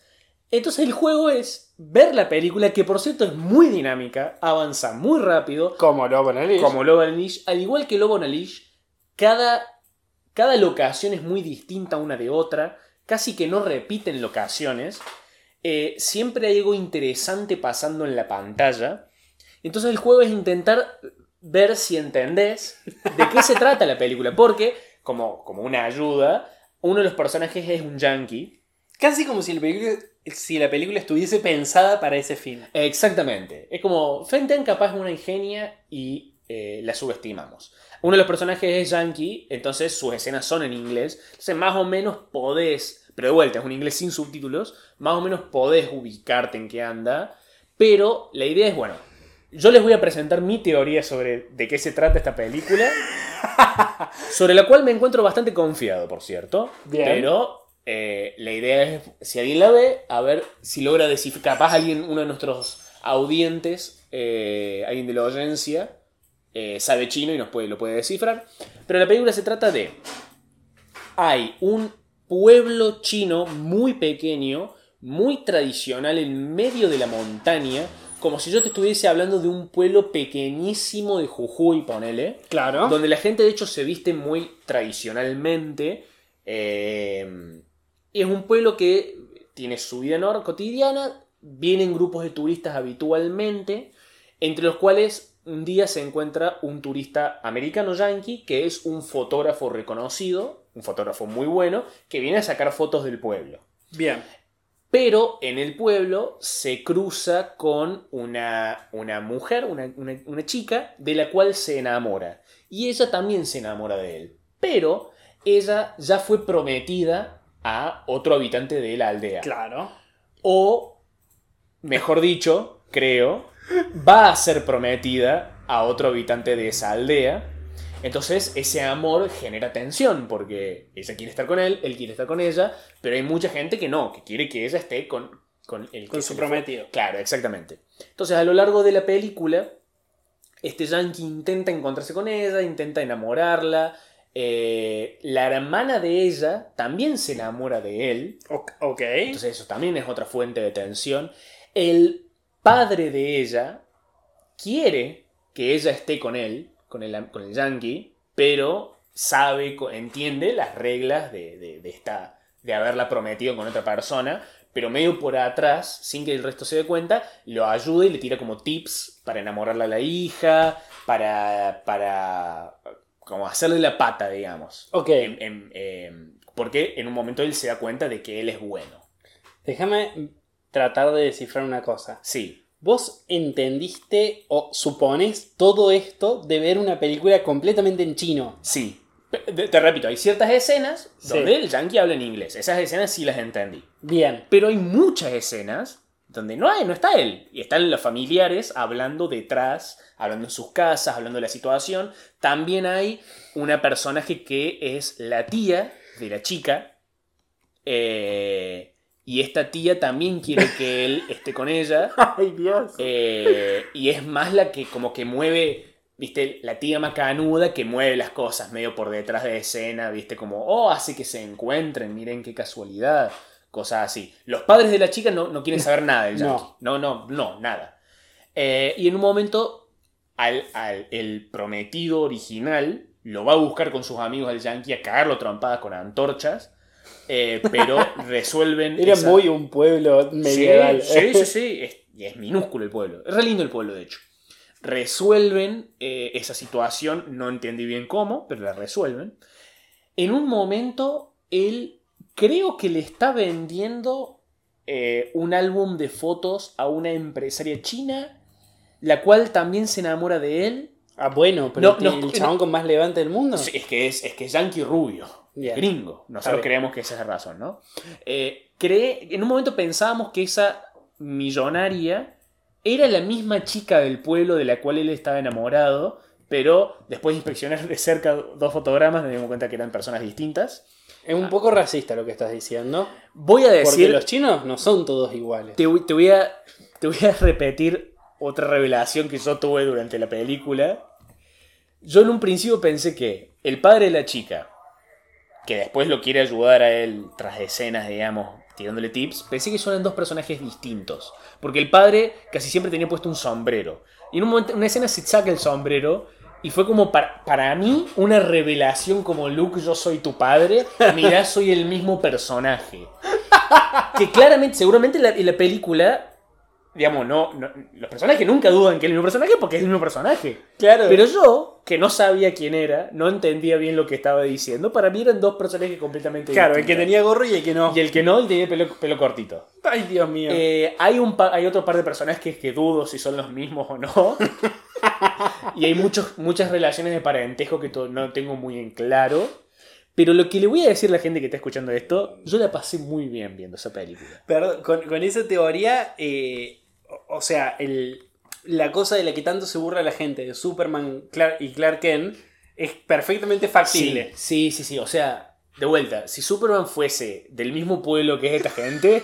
Entonces el juego es ver la película, que por cierto es muy dinámica, avanza muy rápido, Como Lobo Nalish. como Lobo Nalish, al igual que Lobo Nalish, cada, cada locación es muy distinta una de otra, casi que no repiten locaciones, eh, siempre hay algo interesante pasando en la pantalla, entonces el juego es intentar ver si entendés de qué se trata la película, porque, como, como una ayuda, uno de los personajes es un yankee, Casi como si la, película, si la película estuviese pensada para ese fin. Exactamente. Es como Fenton capaz es una ingenia y eh, la subestimamos. Uno de los personajes es Yankee, entonces sus escenas son en inglés. Entonces más o menos podés, pero de vuelta es un inglés sin subtítulos, más o menos podés ubicarte en qué anda. Pero la idea es, bueno, yo les voy a presentar mi teoría sobre de qué se trata esta película. sobre la cual me encuentro bastante confiado, por cierto. Bien. Pero eh, la idea es, si alguien la ve, a ver si logra descifrar. Capaz alguien, uno de nuestros audientes, eh, alguien de la audiencia, eh, sabe chino y nos puede, lo puede descifrar. Pero la película se trata de. Hay un pueblo chino muy pequeño, muy tradicional, en medio de la montaña. Como si yo te estuviese hablando de un pueblo pequeñísimo de Jujuy, ponele. Claro. Donde la gente de hecho se viste muy tradicionalmente. eh, y es un pueblo que tiene su vida cotidiana. Vienen grupos de turistas habitualmente. Entre los cuales un día se encuentra un turista americano yankee que es un fotógrafo reconocido, un fotógrafo muy bueno, que viene a sacar fotos del pueblo. Bien. Pero en el pueblo se cruza con una, una mujer, una, una- una chica, de la cual se enamora. Y ella también se enamora de él. Pero ella ya fue prometida a otro habitante de la aldea. Claro. O, mejor dicho, creo, va a ser prometida a otro habitante de esa aldea. Entonces ese amor genera tensión porque ella quiere estar con él, él quiere estar con ella, pero hay mucha gente que no, que quiere que ella esté con, con el Con su prometido. Claro, exactamente. Entonces a lo largo de la película, este yankee intenta encontrarse con ella, intenta enamorarla. eh, la hermana de ella también se enamora de él. Ok. Entonces eso también es otra fuente de tensión. El padre de ella quiere que ella esté con él, con el, con el yankee, pero sabe, entiende las reglas de, de- de esta, de haberla prometido con otra persona, pero medio por atrás, sin que el resto se dé cuenta, lo ayuda y le tira como tips para enamorarla a la hija, para, para como hacerle la pata, digamos. Ok. En- en- em, porque en un momento él se da cuenta de que él es bueno. Déjame tratar de descifrar una cosa. Sí. ¿Vos entendiste o supones todo esto de ver una película completamente en chino? Sí. Te, te repito, hay ciertas escenas Sí. donde el yankee habla en inglés. Esas escenas sí las entendí. Bien. Pero hay muchas escenas donde no hay, no está él. Y están los familiares hablando detrás, hablando en sus casas, hablando de la situación. También hay una personaje que es la tía de la chica. eh, y esta tía también quiere que él esté con ella. Ay, Dios. eh, y es más la que como que mueve, viste, la tía macanuda que mueve las cosas medio por detrás de escena, viste, como, oh, hace que se encuentren, miren qué casualidad, cosas así. Los padres de la chica no, no quieren saber nada del No. yankee. No, no, no, nada. Eh, y en un momento, al, al- el prometido original lo va a buscar con sus amigos del yankee a cagarlo trompadas con antorchas. Eh, pero resuelven. Era esa- muy un pueblo medieval. Sí, sí, sí, sí. Es, y es minúsculo el pueblo. Es re lindo el pueblo, de hecho. Resuelven eh, esa situación, no entendí bien cómo, pero la resuelven. En un momento, él creo que le está vendiendo eh, un álbum de fotos a una empresaria china, la cual también se enamora de él. Ah, bueno, pero No, el- no, el chabón con más levante del mundo. Sí, es que es, es que es yankee rubio, Gringo. Nosotros creemos que esa es la razón, ¿no? Eh, cree, en un momento pensábamos que esa millonaria era la misma chica del pueblo de la cual él estaba enamorado, pero después de inspeccionar de cerca dos fotogramas nos dimos cuenta que eran personas distintas. Es un poco racista lo que estás diciendo. Voy a Porque decir, los chinos no son todos iguales. te voy a, te voy a repetir otra revelación que yo tuve durante la película. Yo en un principio pensé que el padre de la chica, que después lo quiere ayudar a él tras escenas, digamos, tirándole tips, pensé que son dos personajes distintos. Porque el padre casi siempre tenía puesto un sombrero. Y en un momento, en una escena se saca el sombrero. Y fue como para, para mí una revelación como Luke, yo soy tu padre. Mirá, soy el mismo personaje. Que claramente, seguramente en la, en la película, digamos, no, no- los personajes nunca dudan que es el mismo personaje porque es el mismo personaje. Claro. Pero yo, que no sabía quién era, no entendía bien lo que estaba diciendo, para mí eran dos personajes completamente claro, el que tenía gorro y el que no. Y el que no, y tenía pelo, pelo cortito. Ay, Dios mío. Eh, hay, un hay otro par de personajes que dudo si son los mismos o no. y hay muchos, muchas relaciones de parentesco que no tengo muy en claro. Pero lo que le voy a decir a la gente que está escuchando esto, yo la pasé muy bien viendo esa película. Perdón, con, con esa teoría, eh, o, sea, el, la cosa de la que tanto se burla la gente de Superman Clark- y Clark Kent es perfectamente factible. Sí, sí, sí, sí. O sea, de vuelta, si Superman fuese del mismo pueblo que es esta gente,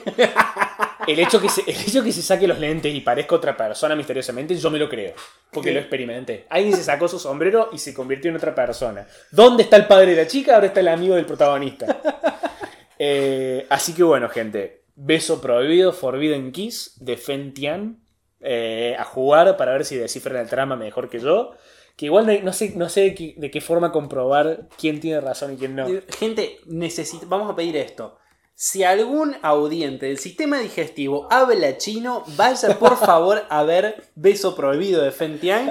el hecho que se, el hecho que se saque los lentes y parezca otra persona misteriosamente, yo me lo creo. Porque lo experimenté. Alguien se sacó su sombrero y se convirtió en otra persona. ¿Dónde está el padre de la chica? Ahora está el amigo del protagonista. Eh, así que bueno, gente. Beso prohibido, Forbidden Kiss de Fen Tian. eh, a jugar para ver si descifran el trama mejor que yo. Que igual no, sé, no sé de qué, forma comprobar quién tiene razón y quién no. Eh, Gente, vamos a pedir esto. Si algún audiente del sistema digestivo habla chino, vaya por favor a ver Beso Prohibido de Fentian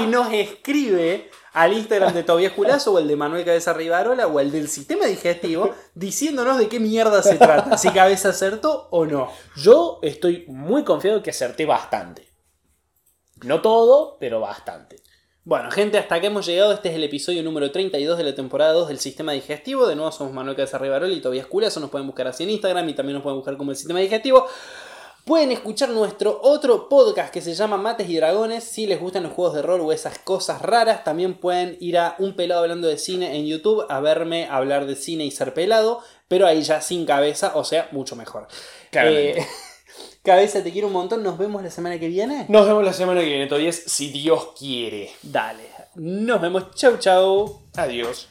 y nos escribe al Instagram de Tobias Culazo o el de Manuel Cabeza Rivarola o el del sistema digestivo diciéndonos de qué mierda se trata, si Cabeza acertó o no. Yo estoy muy confiado que acerté bastante. No todo, pero bastante. Bueno, gente, hasta acá hemos llegado. Este es el episodio número 32 de la temporada 2 del Sistema Digestivo. De nuevo somos Manuel Cabeza Rivarola y Tobias Culazo. Nos pueden buscar así en Instagram y también nos pueden buscar como el Sistema Digestivo. Pueden escuchar nuestro otro podcast que se llama Mates y Dragones. Si les gustan los juegos de rol o esas cosas raras, también pueden ir a Un Pelado Hablando de Cine en YouTube a verme hablar de cine y ser pelado, pero ahí ya sin cabeza, o sea, mucho mejor. Eh, cabeza, te quiero un montón. Nos vemos la semana que viene. Nos vemos la semana que viene, todavía si Dios quiere. Dale. Nos vemos. Chau, chau. Adiós.